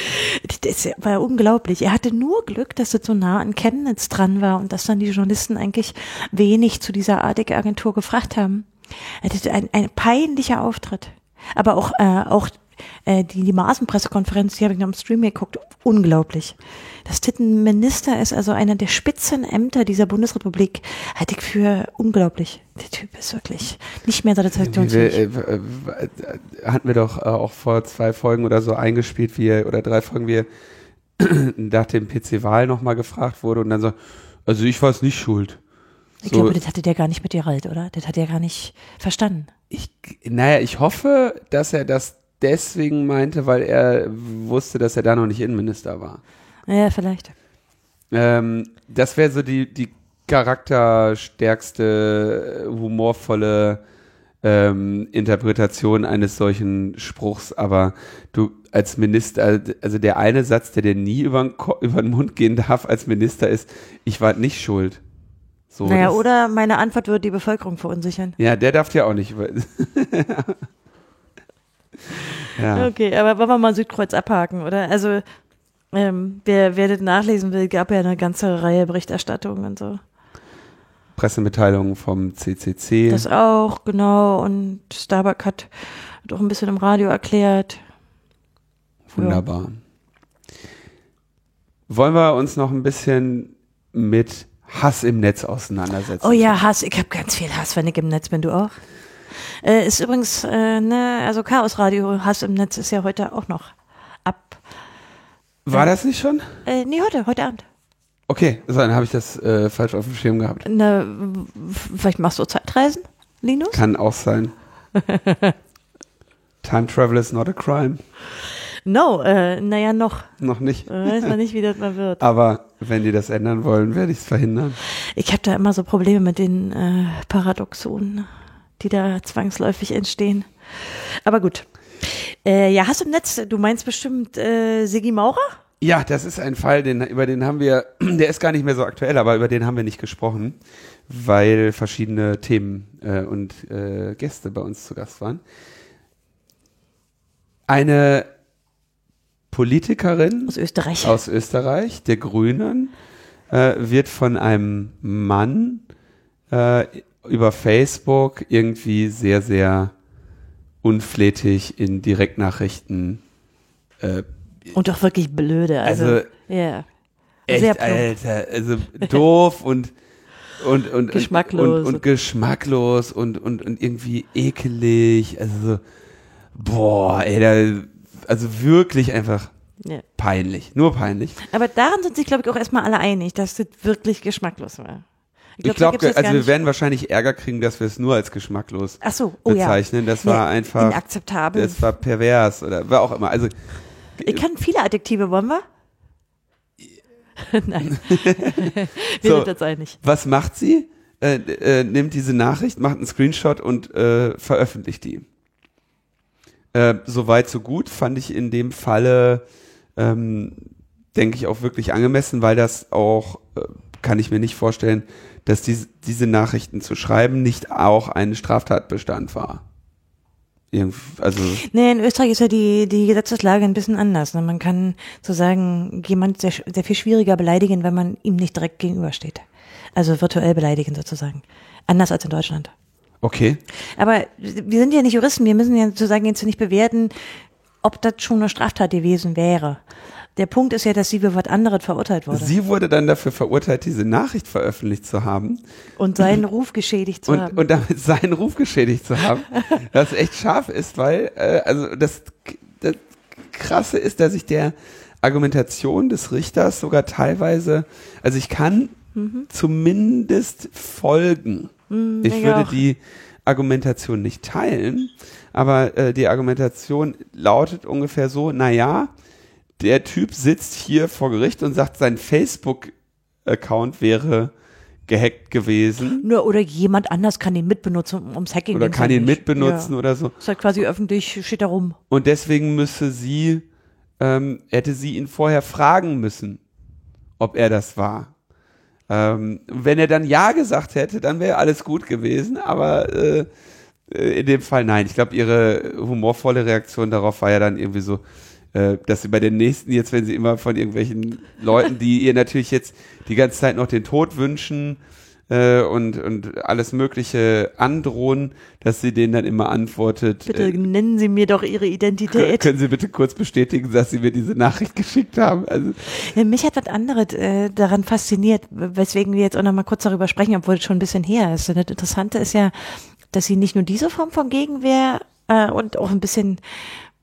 Das war unglaublich. Er hatte nur Glück, dass es so nah an Chemnitz dran war und dass dann die Journalisten eigentlich wenig zu dieser ADIC-Agentur gefragt haben. Ein, ein peinlicher Auftritt. Aber auch, äh, auch äh, die, die Maßenpressekonferenz, die habe ich noch im Stream geguckt, unglaublich. Das Tittenminister ist also einer der Spitzenämter dieser Bundesrepublik, halte ich für unglaublich. Der Typ ist wirklich nicht mehr adaptationsfähig. Äh, äh, hatten wir doch äh, auch vor zwei Folgen oder so eingespielt, wie er, oder drei Folgen, wie <clears throat> nach dem PC-Wahl nochmal gefragt wurde und dann so, also ich war es nicht schuld. Ich so, glaube, das hatte der gar nicht mit dir alt, oder? Das hat er gar nicht verstanden. Ich, naja, ich hoffe, dass er das deswegen meinte, weil er wusste, dass er da noch nicht Innenminister war. Ja, vielleicht. Ähm, das wäre so die, die charakterstärkste, humorvolle ähm, Interpretation eines solchen Spruchs, aber du als Minister, also der eine Satz, der dir nie über den, über den Mund gehen darf als Minister ist, ich war nicht schuld. So, naja, oder meine Antwort wird die Bevölkerung verunsichern. Ja, der darf ja auch nicht. <laughs> ja. Okay, aber wollen wir mal Südkreuz abhaken, oder? Also, ähm, wer, wer das nachlesen will, gab ja eine ganze Reihe Berichterstattungen und so. Pressemitteilungen vom CCC. Das auch, genau. Und Starbuck hat, hat auch ein bisschen im Radio erklärt. Wunderbar. Ja. Wollen wir uns noch ein bisschen mit Hass im Netz auseinandersetzen? Oh ja, Hass. Ich habe ganz viel Hass, wenn ich im Netz bin. Du auch? Äh, ist übrigens, äh, ne, also Chaos Radio, Hass im Netz ist ja heute auch noch ab. War äh, das nicht schon? Äh, nee, heute, heute Abend. Okay, so, dann habe ich das äh, falsch auf dem Schirm gehabt. Na, vielleicht machst du Zeitreisen, Linus? Kann auch sein. <laughs> Time travel is not a crime. No, äh, naja, noch. Noch nicht. Weiß man nicht, wie das mal wird. <laughs> Aber wenn die das ändern wollen, werde ich es verhindern. Ich habe da immer so Probleme mit den äh, Paradoxonen, die da zwangsläufig entstehen. Aber gut. Äh, ja, hast du im Netz, du meinst bestimmt äh, Sigi Maurer? Ja, das ist ein Fall, den, über den haben wir, <clears throat> der ist gar nicht mehr so aktuell, aber über den haben wir nicht gesprochen, weil verschiedene Themen äh, und äh, Gäste bei uns zu Gast waren. Eine Politikerin aus Österreich, aus Österreich der Grünen, äh, wird von einem Mann äh, über Facebook irgendwie sehr, sehr unflätig in Direktnachrichten äh, und doch wirklich blöde. Also, also ja. Echt, Sehr Alter, also doof und und und geschmacklos und, und, geschmacklos und und und irgendwie ekelig. Also boah, ey, da, also wirklich einfach ja. peinlich, nur peinlich. Aber daran sind sich glaube ich auch erstmal alle einig, dass das wirklich geschmacklos war. Ich glaube, glaub, also wir werden wahrscheinlich Ärger kriegen, dass wir es nur als geschmacklos Ach so, oh bezeichnen. Ja. Das war ja, einfach inakzeptabel. Das war pervers oder war auch immer. Also ich kann viele Adjektive, wollen wir? <laughs> Nein. <laughs> wir so, sind uns einig. Was macht sie? Äh, äh, nimmt diese Nachricht, macht einen Screenshot und äh, veröffentlicht die. Äh, Soweit, so gut, fand ich in dem Falle, ähm, denke ich, auch wirklich angemessen, weil das auch, äh, kann ich mir nicht vorstellen, dass diese, diese Nachrichten zu schreiben nicht auch ein Straftatbestand war also nee, in Österreich ist ja die, die Gesetzeslage ein bisschen anders. Ne? Man kann sozusagen jemand sehr, sehr viel schwieriger beleidigen, wenn man ihm nicht direkt gegenübersteht. Also virtuell beleidigen sozusagen. Anders als in Deutschland. Okay. Aber wir sind ja nicht Juristen, wir müssen ja sozusagen jetzt nicht bewerten, ob das schon eine Straftat gewesen wäre. Der Punkt ist ja, dass sie für was anderes verurteilt wurde. Sie wurde dann dafür verurteilt, diese Nachricht veröffentlicht zu haben. Und seinen Ruf geschädigt zu und, haben. Und damit seinen Ruf geschädigt zu haben. <laughs> was echt scharf ist, weil, äh, also das, das Krasse ist, dass ich der Argumentation des Richters sogar teilweise, also ich kann mhm. zumindest folgen. Mhm, ich würde auch. die Argumentation nicht teilen, aber äh, die Argumentation lautet ungefähr so, na ja, der Typ sitzt hier vor Gericht und sagt, sein Facebook-Account wäre gehackt gewesen. Nur, oder jemand anders kann ihn mitbenutzen, ums Hacking. Oder kann ihn nicht. mitbenutzen ja. oder so. Ist halt quasi öffentlich, steht da rum. Und deswegen müsse sie, ähm, hätte sie ihn vorher fragen müssen, ob er das war. Ähm, wenn er dann Ja gesagt hätte, dann wäre alles gut gewesen, aber äh, äh in dem Fall nein. Ich glaube, ihre humorvolle Reaktion darauf war ja dann irgendwie so, äh, dass sie bei den nächsten jetzt, wenn sie immer von irgendwelchen Leuten, die ihr natürlich jetzt die ganze Zeit noch den Tod wünschen äh, und, und alles Mögliche androhen, dass sie denen dann immer antwortet. Bitte äh, nennen Sie mir doch Ihre Identität. Können Sie bitte kurz bestätigen, dass Sie mir diese Nachricht geschickt haben? Also, ja, mich hat was anderes äh, daran fasziniert, weswegen wir jetzt auch noch mal kurz darüber sprechen, obwohl es schon ein bisschen her ist. Und das Interessante ist ja, dass sie nicht nur diese Form von Gegenwehr äh, und auch ein bisschen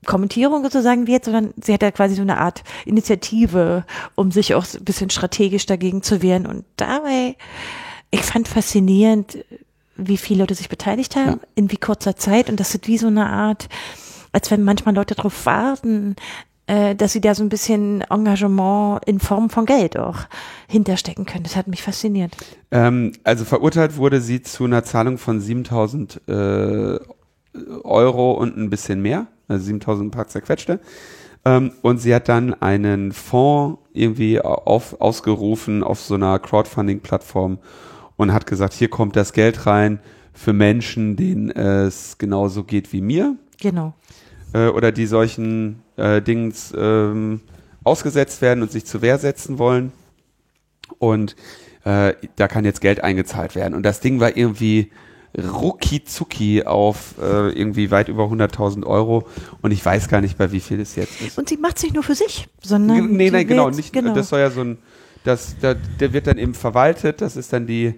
Kommentierung sozusagen wird, sondern sie hat ja quasi so eine Art Initiative, um sich auch ein bisschen strategisch dagegen zu wehren. Und dabei, ich fand faszinierend, wie viele Leute sich beteiligt haben, ja. in wie kurzer Zeit. Und das ist wie so eine Art, als wenn manchmal Leute darauf warten, äh, dass sie da so ein bisschen Engagement in Form von Geld auch hinterstecken können. Das hat mich fasziniert. Ähm, also verurteilt wurde sie zu einer Zahlung von 7000 äh, Euro und ein bisschen mehr, also 7000 ein paar zerquetschte. Ähm, und sie hat dann einen Fonds irgendwie auf, ausgerufen auf so einer Crowdfunding-Plattform und hat gesagt, hier kommt das Geld rein für Menschen, denen es genauso geht wie mir. Genau. Äh, oder die solchen äh, Dings ähm, ausgesetzt werden und sich zur Wehr setzen wollen. Und äh, da kann jetzt Geld eingezahlt werden. Und das Ding war irgendwie rucki zucki auf äh, irgendwie weit über 100.000 Euro und ich weiß gar nicht, bei wie viel es jetzt ist. Und sie macht es nicht nur für sich, sondern. Nee, nein, genau, nicht, genau. Das soll ja so ein, das, der, der wird dann eben verwaltet, das ist dann die,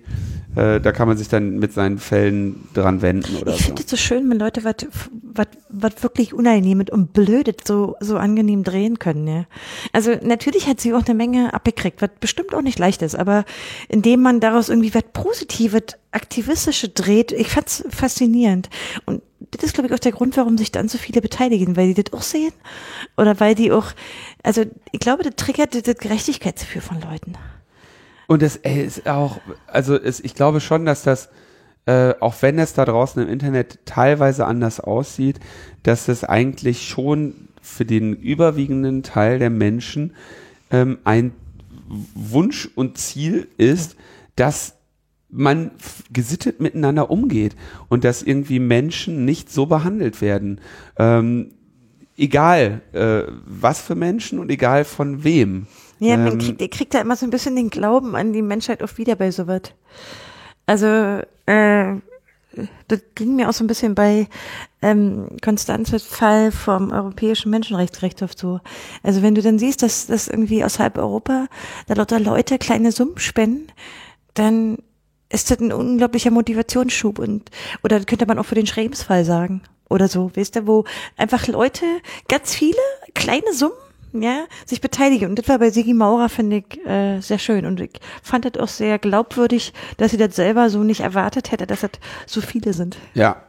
äh, da kann man sich dann mit seinen Fällen dran wenden oder ich so. Ich finde es so schön, wenn Leute was, was, was wirklich unannehmend und blödet so, so angenehm drehen können, ja. Also natürlich hat sie auch eine Menge abgekriegt, was bestimmt auch nicht leicht ist, aber indem man daraus irgendwie was Positives, Aktivistische dreht, ich fand's faszinierend. Und das ist, glaube ich, auch der Grund, warum sich dann so viele beteiligen, weil die das auch sehen oder weil die auch, also ich glaube, das triggert das Gerechtigkeitsgefühl von Leuten. Und es ist auch, also es, ich glaube schon, dass das, äh, auch wenn es da draußen im Internet teilweise anders aussieht, dass es eigentlich schon für den überwiegenden Teil der Menschen ähm, ein Wunsch und Ziel ist, dass man gesittet miteinander umgeht und dass irgendwie Menschen nicht so behandelt werden. Ähm, egal, äh, was für Menschen und egal von wem. Ja, man ähm, kriegt, kriegt da immer so ein bisschen den Glauben an die Menschheit auch wieder bei sowas. Also, äh, das ging mir auch so ein bisschen bei ähm, Konstanzes Fall vom Europäischen Menschenrechtsgerichtshof so. Also wenn du dann siehst, dass, dass irgendwie aus halb Europa da lauter Leute kleine Summen spenden, dann ist das ein unglaublicher Motivationsschub und oder könnte man auch für den Schrems-Fall sagen oder so, weißt du, wo einfach Leute ganz viele kleine Summen ja, sich beteiligen. Und das war bei Sigi Maurer, finde ich, äh, sehr schön. Und ich fand das auch sehr glaubwürdig, dass sie das selber so nicht erwartet hätte, dass das so viele sind. Ja.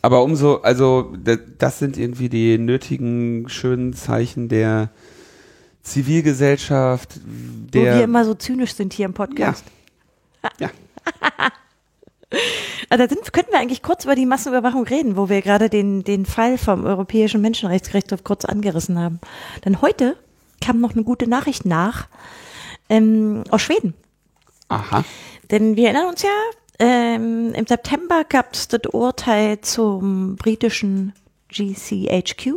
Aber umso, also das sind irgendwie die nötigen schönen Zeichen der Zivilgesellschaft. Der Wo wir immer so zynisch sind hier im Podcast. Ja. Ja. <laughs> Also da sind, könnten wir eigentlich kurz über die Massenüberwachung reden, wo wir gerade den, den Fall vom Europäischen Menschenrechtsgerichtshof kurz angerissen haben. Denn heute kam noch eine gute Nachricht nach ähm, aus Schweden. Aha. Denn wir erinnern uns ja, ähm, im September gab es das Urteil zum britischen GCHQ,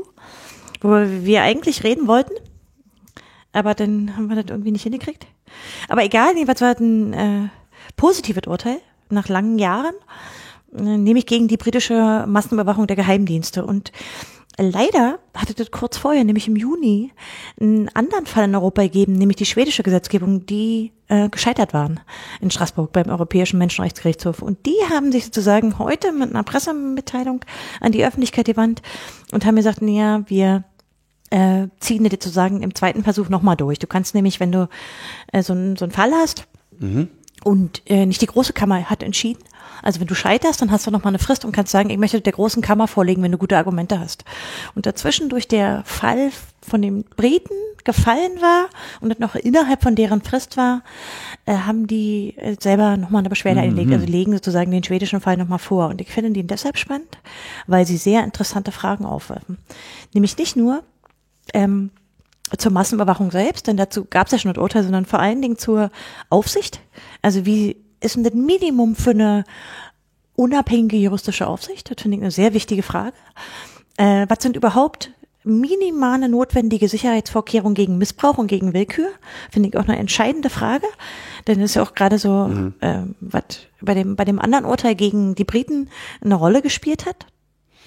wo wir eigentlich reden wollten, aber dann haben wir das irgendwie nicht hingekriegt. Aber egal, jedenfalls war das ein äh, positives Urteil nach langen Jahren, äh, nämlich gegen die britische Massenüberwachung der Geheimdienste. Und leider hatte das kurz vorher, nämlich im Juni, einen anderen Fall in Europa gegeben, nämlich die schwedische Gesetzgebung, die äh, gescheitert waren in Straßburg beim Europäischen Menschenrechtsgerichtshof. Und die haben sich sozusagen heute mit einer Pressemitteilung an die Öffentlichkeit gewandt und haben gesagt, ja, wir äh, ziehen das sozusagen im zweiten Versuch nochmal durch. Du kannst nämlich, wenn du äh, so, ein, so einen Fall hast, mhm und äh, nicht die große Kammer hat entschieden. Also wenn du scheiterst, dann hast du noch mal eine Frist und kannst sagen, ich möchte der großen Kammer vorlegen, wenn du gute Argumente hast. Und dazwischen durch der Fall von den Briten gefallen war und das noch innerhalb von deren Frist war, äh, haben die äh, selber noch mal eine Beschwerde mhm. eingelegt. Also legen sozusagen den schwedischen Fall noch mal vor. Und ich finde den deshalb spannend, weil sie sehr interessante Fragen aufwerfen. Nämlich nicht nur, ähm, zur Massenüberwachung selbst, denn dazu gab es ja schon das Urteil, sondern vor allen Dingen zur Aufsicht. Also wie ist denn das Minimum für eine unabhängige juristische Aufsicht? Das finde ich eine sehr wichtige Frage. Äh, was sind überhaupt minimale notwendige Sicherheitsvorkehrungen gegen Missbrauch und gegen Willkür? Finde ich auch eine entscheidende Frage. Denn es ist ja auch gerade so, mhm. äh, was bei dem, bei dem anderen Urteil gegen die Briten eine Rolle gespielt hat.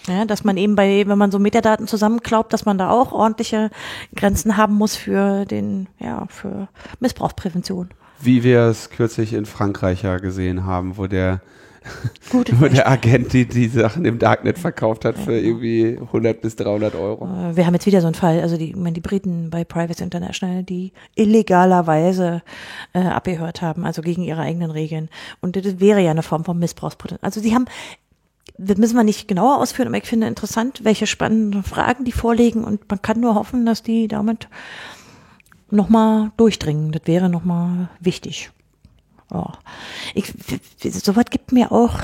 Ja, dass man eben bei, wenn man so Metadaten zusammenklaubt, dass man da auch ordentliche Grenzen haben muss für den, ja, für Missbrauchsprävention. Wie wir es kürzlich in Frankreich ja gesehen haben, wo der, <laughs> wo der Agent die, die Sachen im Darknet verkauft hat für irgendwie 100 bis 300 Euro. Äh, wir haben jetzt wieder so einen Fall, also die, ich meine, die Briten bei Privacy International, die illegalerweise äh, abgehört haben, also gegen ihre eigenen Regeln. Und das wäre ja eine Form von Missbrauchspotenzial. Also sie haben das müssen wir nicht genauer ausführen, aber ich finde interessant, welche spannenden Fragen die vorlegen und man kann nur hoffen, dass die damit nochmal durchdringen. Das wäre nochmal wichtig. Ja. Ich, sowas gibt mir auch,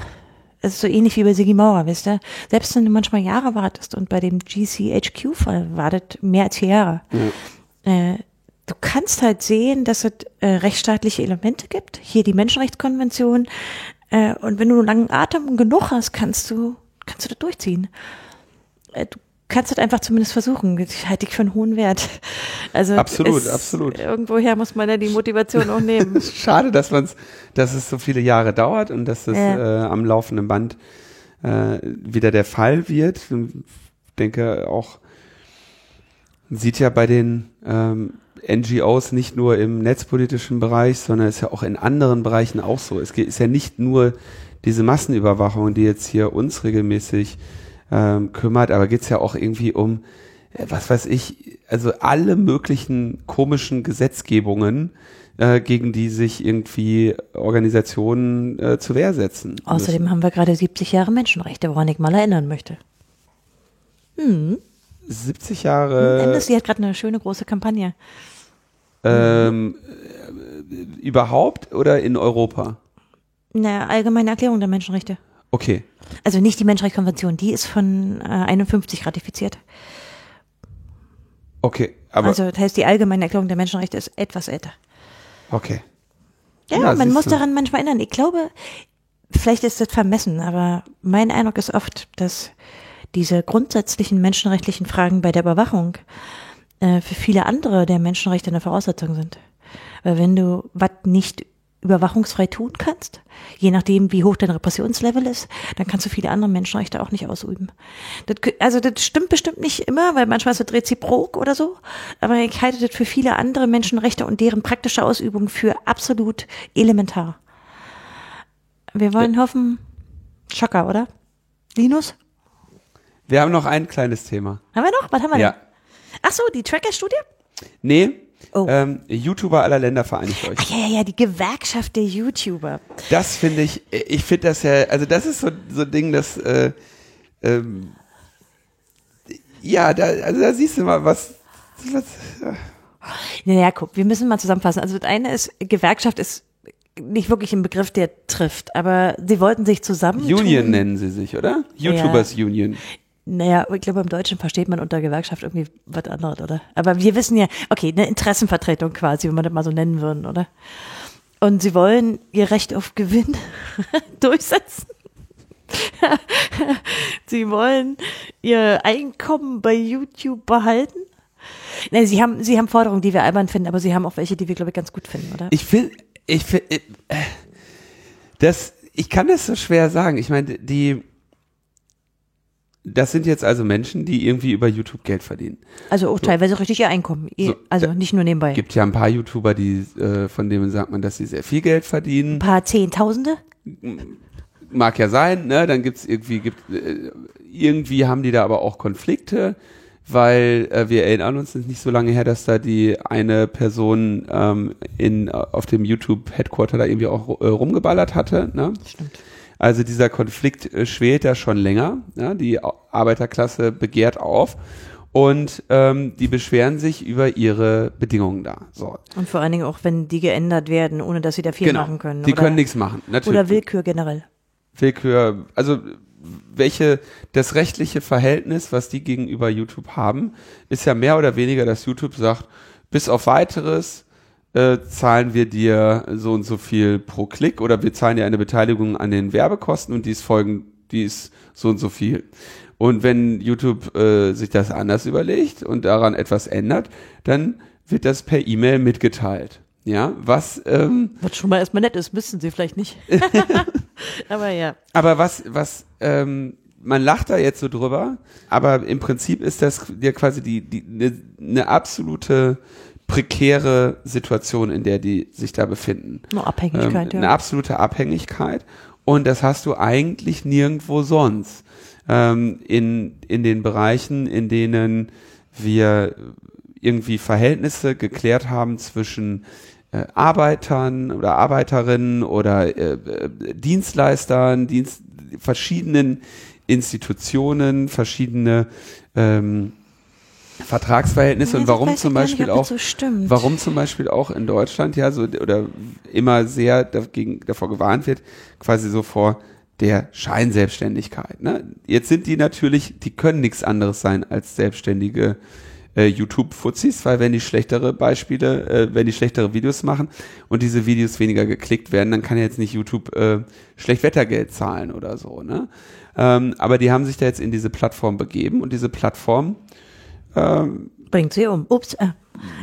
es ist so ähnlich wie bei Sigi Maurer, wisst ihr? Selbst wenn du manchmal Jahre wartest und bei dem GCHQ-Fall wartet mehr als vier Jahre. Ja. Äh, du kannst halt sehen, dass es äh, rechtsstaatliche Elemente gibt. Hier die Menschenrechtskonvention. Äh, und wenn du einen langen Atem genug hast, kannst du, kannst du das durchziehen. Äh, du kannst das einfach zumindest versuchen. Ich halte dich für einen hohen Wert. <laughs> Also absolut, absolut. Irgendwoher muss man ja die Motivation auch nehmen. <laughs> Schade, dass man's, dass es so viele Jahre dauert und dass das ja. äh, am laufenden Band äh, wieder der Fall wird. Ich denke auch, sieht ja bei den ähm, NGOs nicht nur im netzpolitischen Bereich, sondern ist ja auch in anderen Bereichen auch so. Es ist ja nicht nur diese Massenüberwachung, die jetzt hier uns regelmäßig ähm, kümmert, aber geht es ja auch irgendwie um, äh, was weiß ich, also alle möglichen komischen Gesetzgebungen, äh, gegen die sich irgendwie Organisationen äh, zur Wehr setzen. Außerdem müssen. haben wir gerade 70 Jahre Menschenrechte, woran ich mal erinnern möchte. Hm. 70 Jahre. Amnesty hat gerade eine schöne große Kampagne. Ähm, äh, überhaupt oder in Europa? Eine allgemeine Erklärung der Menschenrechte. Okay. Also nicht die Menschenrechtskonvention, die ist von äh, 51 ratifiziert. Okay, aber. Also das heißt, die allgemeine Erklärung der Menschenrechte ist etwas älter. Okay. Ja, ja man muss du. daran manchmal erinnern. Ich glaube, vielleicht ist das vermessen, aber mein Eindruck ist oft, dass diese grundsätzlichen menschenrechtlichen Fragen bei der Überwachung äh, für viele andere der Menschenrechte eine Voraussetzung sind. Weil wenn du was nicht überwachungsfrei tun kannst, je nachdem, wie hoch dein Repressionslevel ist, dann kannst du viele andere Menschenrechte auch nicht ausüben. Das, also das stimmt bestimmt nicht immer, weil manchmal ist es reziprok oder so, aber ich halte das für viele andere Menschenrechte und deren praktische Ausübung für absolut elementar. Wir wollen ja. hoffen, Schocker, oder? Linus? Wir haben noch ein kleines Thema. Haben wir noch? Was haben wir ja. denn? Ach so, die Tracker-Studie? Nee, Oh. Ähm, YouTuber aller Länder vereinigt euch. Ach, ja, ja, ja, die Gewerkschaft der YouTuber. Das finde ich, ich finde das ja, also das ist so, so ein Ding, das, äh, ähm, ja, da, also da siehst du mal, was, was ja. Naja, guck, wir müssen mal zusammenfassen. Also das eine ist, Gewerkschaft ist nicht wirklich ein Begriff, der trifft, aber sie wollten sich zusammen. Union nennen sie sich, oder? YouTubers ja. Union. Naja, ich glaube, im Deutschen versteht man unter Gewerkschaft irgendwie was anderes, oder? Aber wir wissen ja, okay, eine Interessenvertretung quasi, wenn man das mal so nennen würden, oder? Und sie wollen ihr Recht auf Gewinn <laughs> durchsetzen. <laughs> sie wollen ihr Einkommen bei YouTube behalten. Nein, sie haben, sie haben Forderungen, die wir albern finden, aber sie haben auch welche, die wir, glaube ich, ganz gut finden, oder? Ich finde, ich finde, äh, das, ich kann das so schwer sagen. Ich meine, die, das sind jetzt also Menschen, die irgendwie über YouTube Geld verdienen. Also auch so. teilweise richtig ihr Einkommen. So, also nicht nur nebenbei. Es gibt ja ein paar YouTuber, die, äh, von denen sagt man, dass sie sehr viel Geld verdienen. Ein paar Zehntausende? Mag ja sein, ne? Dann gibt's irgendwie, gibt, äh, irgendwie haben die da aber auch Konflikte, weil äh, wir erinnern uns nicht so lange her, dass da die eine Person ähm, in, auf dem YouTube-Headquarter da irgendwie auch äh, rumgeballert hatte. Ne? Stimmt. Also dieser Konflikt äh, schwelt ja schon länger. Ja? Die Arbeiterklasse begehrt auf und ähm, die beschweren sich über ihre Bedingungen da. So. Und vor allen Dingen auch, wenn die geändert werden, ohne dass sie da viel genau. machen können. Die können nichts machen, natürlich. Oder Willkür generell. Willkür, also welche das rechtliche Verhältnis, was die gegenüber YouTube haben, ist ja mehr oder weniger, dass YouTube sagt, bis auf weiteres äh, zahlen wir dir so und so viel pro Klick oder wir zahlen dir eine Beteiligung an den Werbekosten und dies folgen, dies so und so viel. Und wenn YouTube äh, sich das anders überlegt und daran etwas ändert, dann wird das per E-Mail mitgeteilt. Ja, was ähm, was schon mal erstmal nett ist, müssen sie vielleicht nicht. <laughs> aber ja. Aber was was ähm, man lacht da jetzt so drüber, aber im Prinzip ist das ja quasi die die eine ne absolute prekäre Situation, in der die sich da befinden. Eine Abhängigkeit, ähm, ja. Eine absolute Abhängigkeit. Und das hast du eigentlich nirgendwo sonst. Ähm, in, in den Bereichen, in denen wir irgendwie Verhältnisse geklärt haben zwischen äh, Arbeitern oder Arbeiterinnen oder äh, äh Dienstleistern, Dienst, verschiedenen Institutionen, verschiedene ähm, Vertragsverhältnisse ja, und warum zum Beispiel nicht, auch, so warum zum Beispiel auch in Deutschland ja so oder immer sehr dagegen, davor gewarnt wird, quasi so vor der Scheinselbstständigkeit. Ne? Jetzt sind die natürlich, die können nichts anderes sein als selbstständige äh, YouTube-Fuzis, weil wenn die schlechtere Beispiele, äh, wenn die schlechtere Videos machen und diese Videos weniger geklickt werden, dann kann ja jetzt nicht YouTube äh, Schlechtwettergeld zahlen oder so. Ne? Ähm, aber die haben sich da jetzt in diese Plattform begeben und diese Plattform ähm, bringt sie um. Ups. Äh.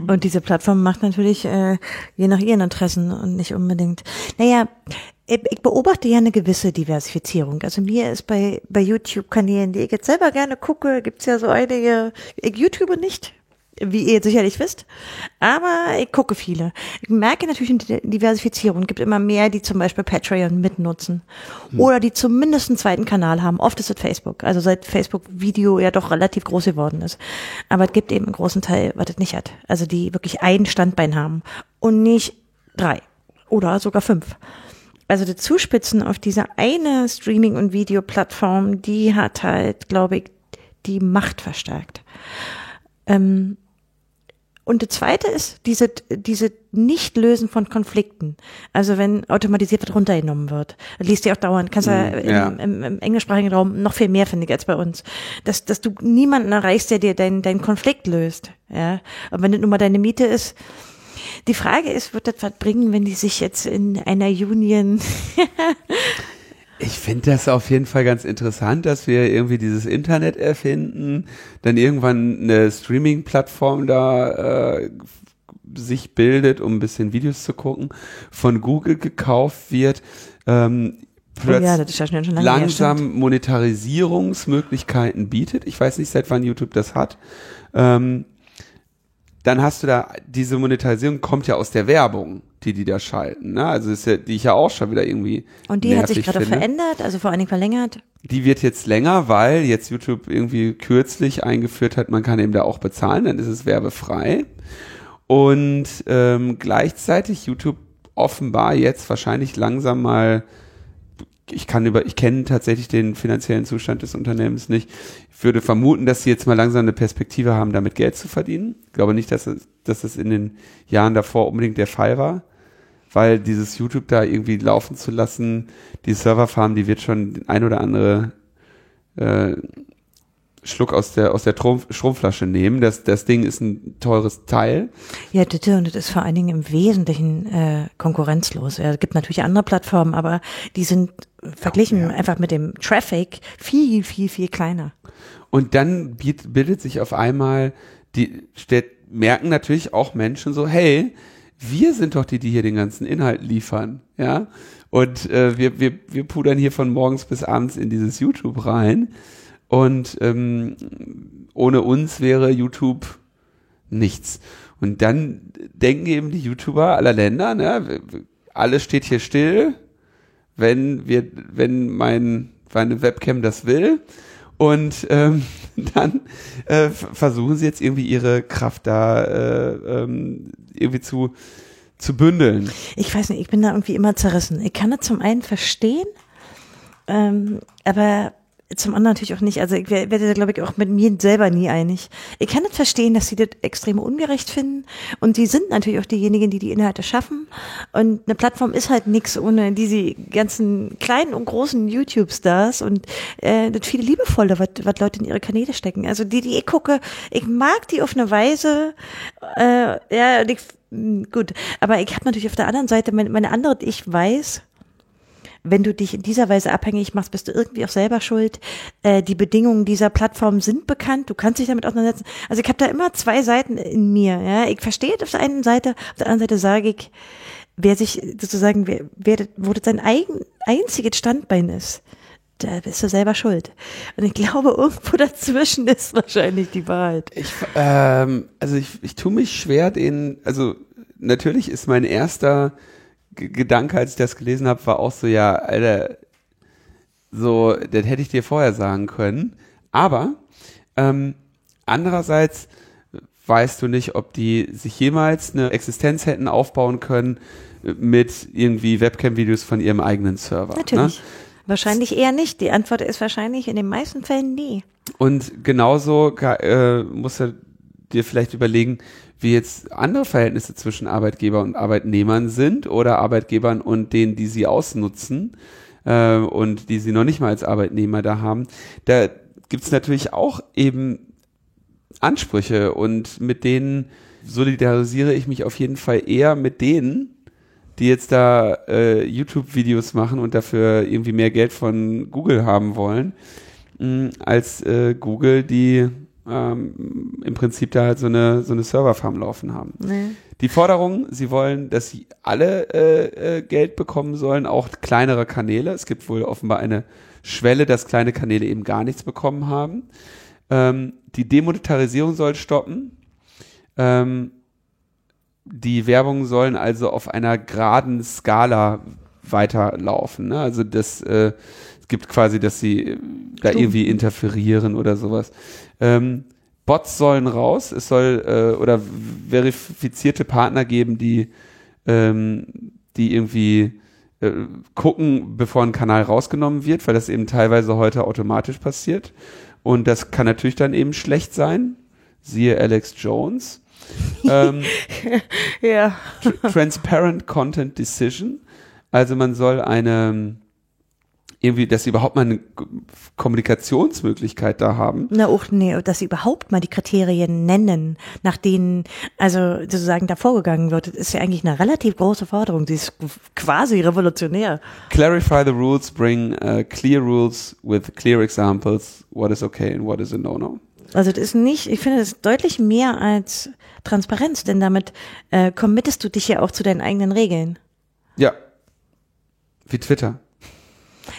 Und diese Plattform macht natürlich äh, je nach ihren Interessen und nicht unbedingt. Naja, ich, beobachte ja eine gewisse Diversifizierung. Also mir ist bei, bei YouTube-Kanälen, die ich jetzt selber gerne gucke, gibt's ja so einige, ich YouTube nicht, wie ihr sicherlich wisst. Aber ich gucke viele. Ich merke natürlich eine Diversifizierung. Es gibt immer mehr, die zum Beispiel Patreon mitnutzen. Hm. Oder die zumindest einen zweiten Kanal haben. Oft ist es Facebook. Also seit Facebook Video ja doch relativ groß geworden ist. Aber es gibt eben einen großen Teil, was es nicht hat. Also die wirklich ein Standbein haben. Und nicht drei. Oder sogar fünf. Also das Zuspitzen auf diese eine Streaming- und Videoplattform, die hat halt, glaube ich, die Macht verstärkt. Ähm, und das zweite ist diese, diese Nicht-Lösen von Konflikten. Also wenn automatisiert was runtergenommen wird. Liest ja auch dauernd, kannst mm, ja, im, im, im, englischsprachigen Raum noch viel mehr, finde ich, als bei uns. Dass, dass du niemanden erreichst, der dir deinen deinen Konflikt löst. Ja. Und wenn das nun mal deine Miete ist, die Frage ist, wird das was bringen, wenn die sich jetzt in einer Union Ich finde das auf jeden Fall ganz interessant, dass wir irgendwie dieses Internet erfinden, dann irgendwann eine Streaming-Plattform da äh, sich bildet, um ein bisschen Videos zu gucken, von Google gekauft wird, ähm, oh ja, ja langsam Monetarisierungsmöglichkeiten bietet. Ich weiß nicht, seit wann YouTube das hat. Ähm, dann hast du da, diese Monetarisierung kommt ja aus der Werbung, die die da schalten, ne? Also ist ja, die ich ja auch schon wieder irgendwie. Und die hat sich gerade verändert, also vor allen Dingen verlängert. Die wird jetzt länger, weil jetzt YouTube irgendwie kürzlich eingeführt hat, man kann eben da auch bezahlen, dann ist es werbefrei. Und ähm, gleichzeitig YouTube offenbar jetzt wahrscheinlich langsam mal ich kann über, ich kenne tatsächlich den finanziellen Zustand des Unternehmens nicht. Ich würde vermuten, dass sie jetzt mal langsam eine Perspektive haben, damit Geld zu verdienen. Ich glaube nicht, dass es, dass es in den Jahren davor unbedingt der Fall war, weil dieses YouTube da irgendwie laufen zu lassen, die Serverfarm, die wird schon ein oder andere äh, Schluck aus der, aus der Stromflasche nehmen. Das, das Ding ist ein teures Teil. Ja, das, und das ist vor allen Dingen im Wesentlichen äh, konkurrenzlos. Es gibt natürlich andere Plattformen, aber die sind verglichen ja. einfach mit dem Traffic viel, viel, viel kleiner. Und dann bildet sich auf einmal die, merken natürlich auch Menschen so, hey, wir sind doch die, die hier den ganzen Inhalt liefern, ja. Und äh, wir, wir, wir pudern hier von morgens bis abends in dieses YouTube rein. Und ähm, ohne uns wäre YouTube nichts. Und dann denken eben die YouTuber aller Länder, ne, alles steht hier still, wenn wir, wenn mein, meine Webcam das will. Und ähm, <laughs> dann äh, versuchen sie jetzt irgendwie ihre Kraft da äh, ähm, irgendwie zu, zu bündeln. Ich weiß nicht, ich bin da irgendwie immer zerrissen. Ich kann das zum einen verstehen, ähm, aber zum anderen natürlich auch nicht. Also ich werde da, glaube ich, auch mit mir selber nie einig. Ich kann nicht verstehen, dass sie das extrem ungerecht finden. Und die sind natürlich auch diejenigen, die die Inhalte schaffen. Und eine Plattform ist halt nichts ohne diese ganzen kleinen und großen YouTube-Stars und äh, das viele liebevolle, was, was Leute in ihre Kanäle stecken. Also die, die ich gucke, ich mag die auf eine Weise, äh, ja, ich, gut. Aber ich habe natürlich auf der anderen Seite meine, meine andere, ich weiß, wenn du dich in dieser Weise abhängig machst, bist du irgendwie auch selber schuld. Äh, die Bedingungen dieser Plattform sind bekannt, du kannst dich damit auseinandersetzen. Also ich habe da immer zwei Seiten in mir. Ja? Ich verstehe auf der einen Seite, auf der anderen Seite sage ich, wer sich sozusagen, wer, wer wo das sein eigen, einziges Standbein ist, da bist du selber schuld. Und ich glaube, irgendwo <laughs> dazwischen ist wahrscheinlich die Wahrheit. Ich, ähm, also ich, ich tue mich schwer, den, also natürlich ist mein erster Gedanke, als ich das gelesen habe, war auch so, ja, Alter, so, das hätte ich dir vorher sagen können. Aber ähm, andererseits weißt du nicht, ob die sich jemals eine Existenz hätten aufbauen können mit irgendwie Webcam-Videos von ihrem eigenen Server. Ne? Natürlich. Ne? Wahrscheinlich eher nicht. Die Antwort ist wahrscheinlich in den meisten Fällen nie. Und genauso äh, musst du dir vielleicht überlegen, wie jetzt andere Verhältnisse zwischen Arbeitgeber und Arbeitnehmern sind oder Arbeitgebern und denen, die sie ausnutzen äh, und die sie noch nicht mal als Arbeitnehmer da haben. Da gibt's natürlich auch eben Ansprüche und mit denen solidarisiere ich mich auf jeden Fall eher mit denen, die jetzt da äh, YouTube-Videos machen und dafür irgendwie mehr Geld von Google haben wollen, mh, als äh, Google, die ähm, im Prinzip da halt so eine, so eine Serverfarm laufen haben. Nee. Die Forderung, sie wollen, dass sie alle äh, äh, Geld bekommen sollen, auch kleinere Kanäle. Es gibt wohl offenbar eine Schwelle, dass kleine Kanäle eben gar nichts bekommen haben. Ähm, die Demonetarisierung soll stoppen. Ähm, die Werbung sollen also auf einer geraden Skala weiterlaufen. Ne? Also das äh, es gibt quasi, dass sie da irgendwie interferieren oder sowas. Ähm, Bots sollen raus, es soll äh, oder verifizierte Partner geben, die ähm, die irgendwie äh, gucken, bevor ein Kanal rausgenommen wird, weil das eben teilweise heute automatisch passiert. Und das kann natürlich dann eben schlecht sein. Siehe Alex Jones. <laughs> ähm, ja. Transparent Content Decision. Also man soll eine irgendwie, dass sie überhaupt mal eine Kommunikationsmöglichkeit da haben. Na auch nee, dass sie überhaupt mal die Kriterien nennen, nach denen also sozusagen da vorgegangen wird, ist ja eigentlich eine relativ große Forderung. Sie ist quasi revolutionär. Clarify the rules, bring uh, clear rules with clear examples, what is okay and what is a no-no. Also das ist nicht, ich finde das ist deutlich mehr als Transparenz, denn damit äh, committest du dich ja auch zu deinen eigenen Regeln. Ja. Wie Twitter.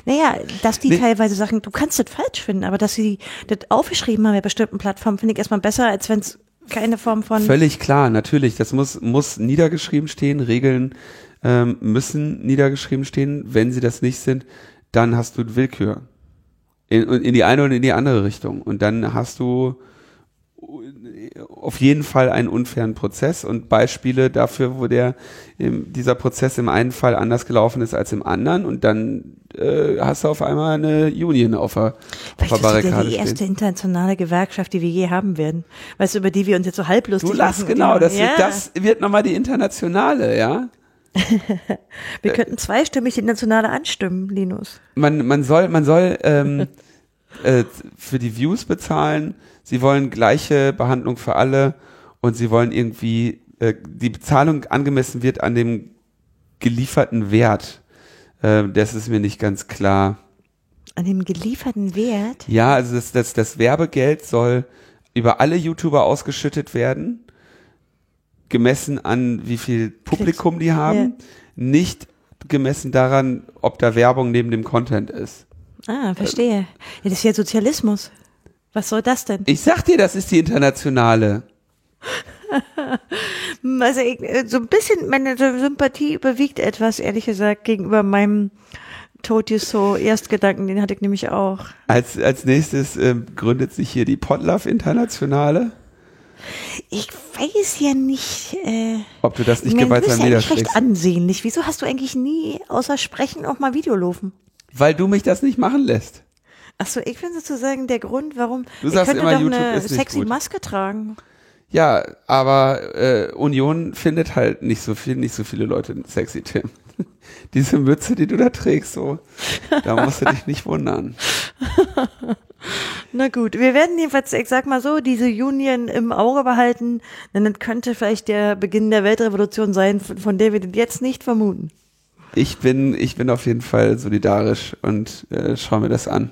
Naja, dass die nee. teilweise Sachen, du kannst das falsch finden, aber dass sie das aufgeschrieben haben bei bestimmten Plattformen, finde ich erstmal besser, als wenn es keine Form von. Völlig klar, natürlich. Das muss, muss niedergeschrieben stehen. Regeln ähm, müssen niedergeschrieben stehen. Wenn sie das nicht sind, dann hast du Willkür. In, in die eine oder in die andere Richtung. Und dann hast du auf jeden Fall einen unfairen Prozess und Beispiele dafür, wo der dieser Prozess im einen Fall anders gelaufen ist als im anderen und dann äh, hast du auf einmal eine Union auf der, auf der Barrikade ist die erste stehen. internationale Gewerkschaft, die wir je haben werden. Weißt du, über die wir uns jetzt so halblustig du lass, machen. Genau, das, ja. das wird nochmal die internationale, ja. <laughs> wir könnten zweistimmig die nationale anstimmen, Linus. Man, man soll, man soll ähm, <laughs> äh, für die Views bezahlen sie wollen gleiche Behandlung für alle und sie wollen irgendwie, äh, die Bezahlung angemessen wird an dem gelieferten Wert. Äh, das ist mir nicht ganz klar. An dem gelieferten Wert? Ja, also das, das, das Werbegeld soll über alle YouTuber ausgeschüttet werden, gemessen an wie viel Publikum die haben, ja. nicht gemessen daran, ob da Werbung neben dem Content ist. Ah, verstehe. Ja, das ist ja Sozialismus. Was soll das denn? Ich sag dir, das ist die internationale. <laughs> also ich, äh, so ein bisschen meine Sympathie überwiegt etwas, ehrlich gesagt, gegenüber meinem Told You So Erstgedanken, den hatte ich nämlich auch. Als, als nächstes äh, gründet sich hier die Podlove Internationale. Ich weiß ja nicht. Äh, Ob du das nicht gewaltsam niederschlägst. Das ist recht ansehnlich. Wieso hast du eigentlich nie außer Sprechen auch mal Video laufen? Weil du mich das nicht machen lässt. Achso, ich finde sozusagen der Grund, warum du sagst ich könnte immer, doch YouTube eine sexy gut. Maske tragen. Ja, aber äh, Union findet halt nicht so viel, nicht so viele Leute sexy, Tim. <laughs> Diese Mütze, die du da trägst, so, da musst du dich nicht wundern. <laughs> Na gut, wir werden jedenfalls, ich sag mal so, diese Union im Auge behalten, denn das könnte vielleicht der Beginn der Weltrevolution sein, von der wir das jetzt nicht vermuten. Ich bin, ich bin auf jeden Fall solidarisch und äh, schau mir das an.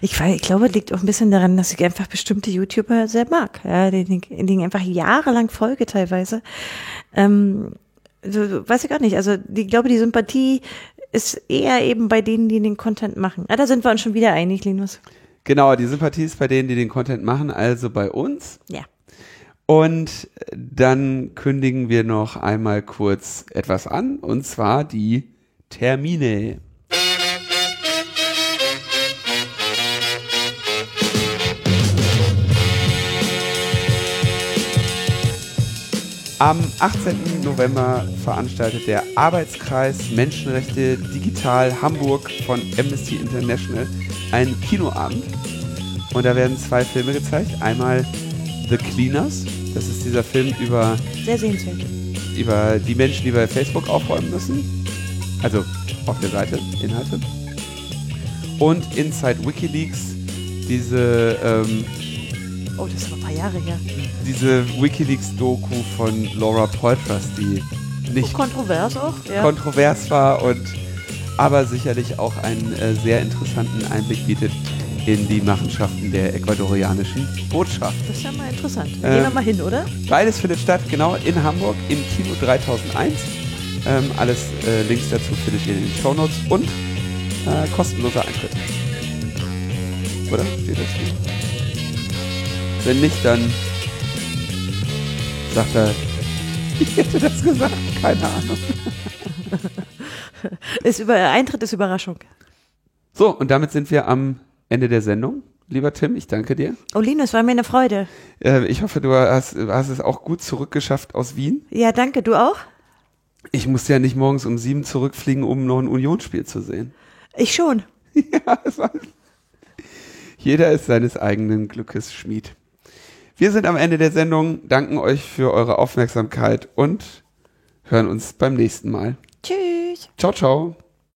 Ich, ich glaube, es liegt auch ein bisschen daran, dass ich einfach bestimmte YouTuber sehr mag, ja, denen, denen einfach jahrelang folge teilweise. Ähm, so, weiß ich gar nicht. Also ich glaube, die Sympathie ist eher eben bei denen, die den Content machen. Ja, da sind wir uns schon wieder einig, Linus. Genau, die Sympathie ist bei denen, die den Content machen, also bei uns. Ja. Und dann kündigen wir noch einmal kurz etwas an, und zwar die Termine. Am 18. November veranstaltet der Arbeitskreis Menschenrechte Digital Hamburg von Amnesty International einen Kinoabend. Und da werden zwei Filme gezeigt. Einmal The Cleaners, das ist dieser Film über, Sehr sehenswert. über die Menschen, die bei Facebook aufräumen müssen. Also auf der Seite, Inhalte. Und Inside Wikileaks, diese, ähm, Oh, das ist ein paar Jahre her. diese Wikileaks-Doku von Laura Poitras, die nicht Kontrovers auch, ja. kontrovers war und aber sicherlich auch einen äh, sehr interessanten Einblick bietet in die Machenschaften der ecuadorianischen Botschaft. das ist ja mal interessant. Äh, Gehen wir mal hin, oder? Beides findet statt, genau in Hamburg im Kino 3001. Ähm, alles äh, Links dazu findet ihr in den Shownotes und äh, kostenloser Eintritt. Oder? Steht das hier? Wenn nicht, dann sagt er, ich hätte das gesagt, keine Ahnung. <laughs> Ist über, Eintritt ist Überraschung. So, und damit sind wir am Ende der Sendung. Lieber Tim, ich danke dir. Oh, Linus, war mir eine Freude. Äh, ich hoffe, du hast, hast es auch gut zurückgeschafft aus Wien. Ja, danke. Du auch? Ich musste ja nicht morgens um sieben zurückfliegen, um noch ein Unionsspiel zu sehen. Ich schon. <laughs> ja, es war Jeder ist seines eigenen Glückes Schmied. Wir sind am Ende der Sendung, danken euch für eure Aufmerksamkeit und hören uns beim nächsten Mal. Tschüss. Ciao, ciao.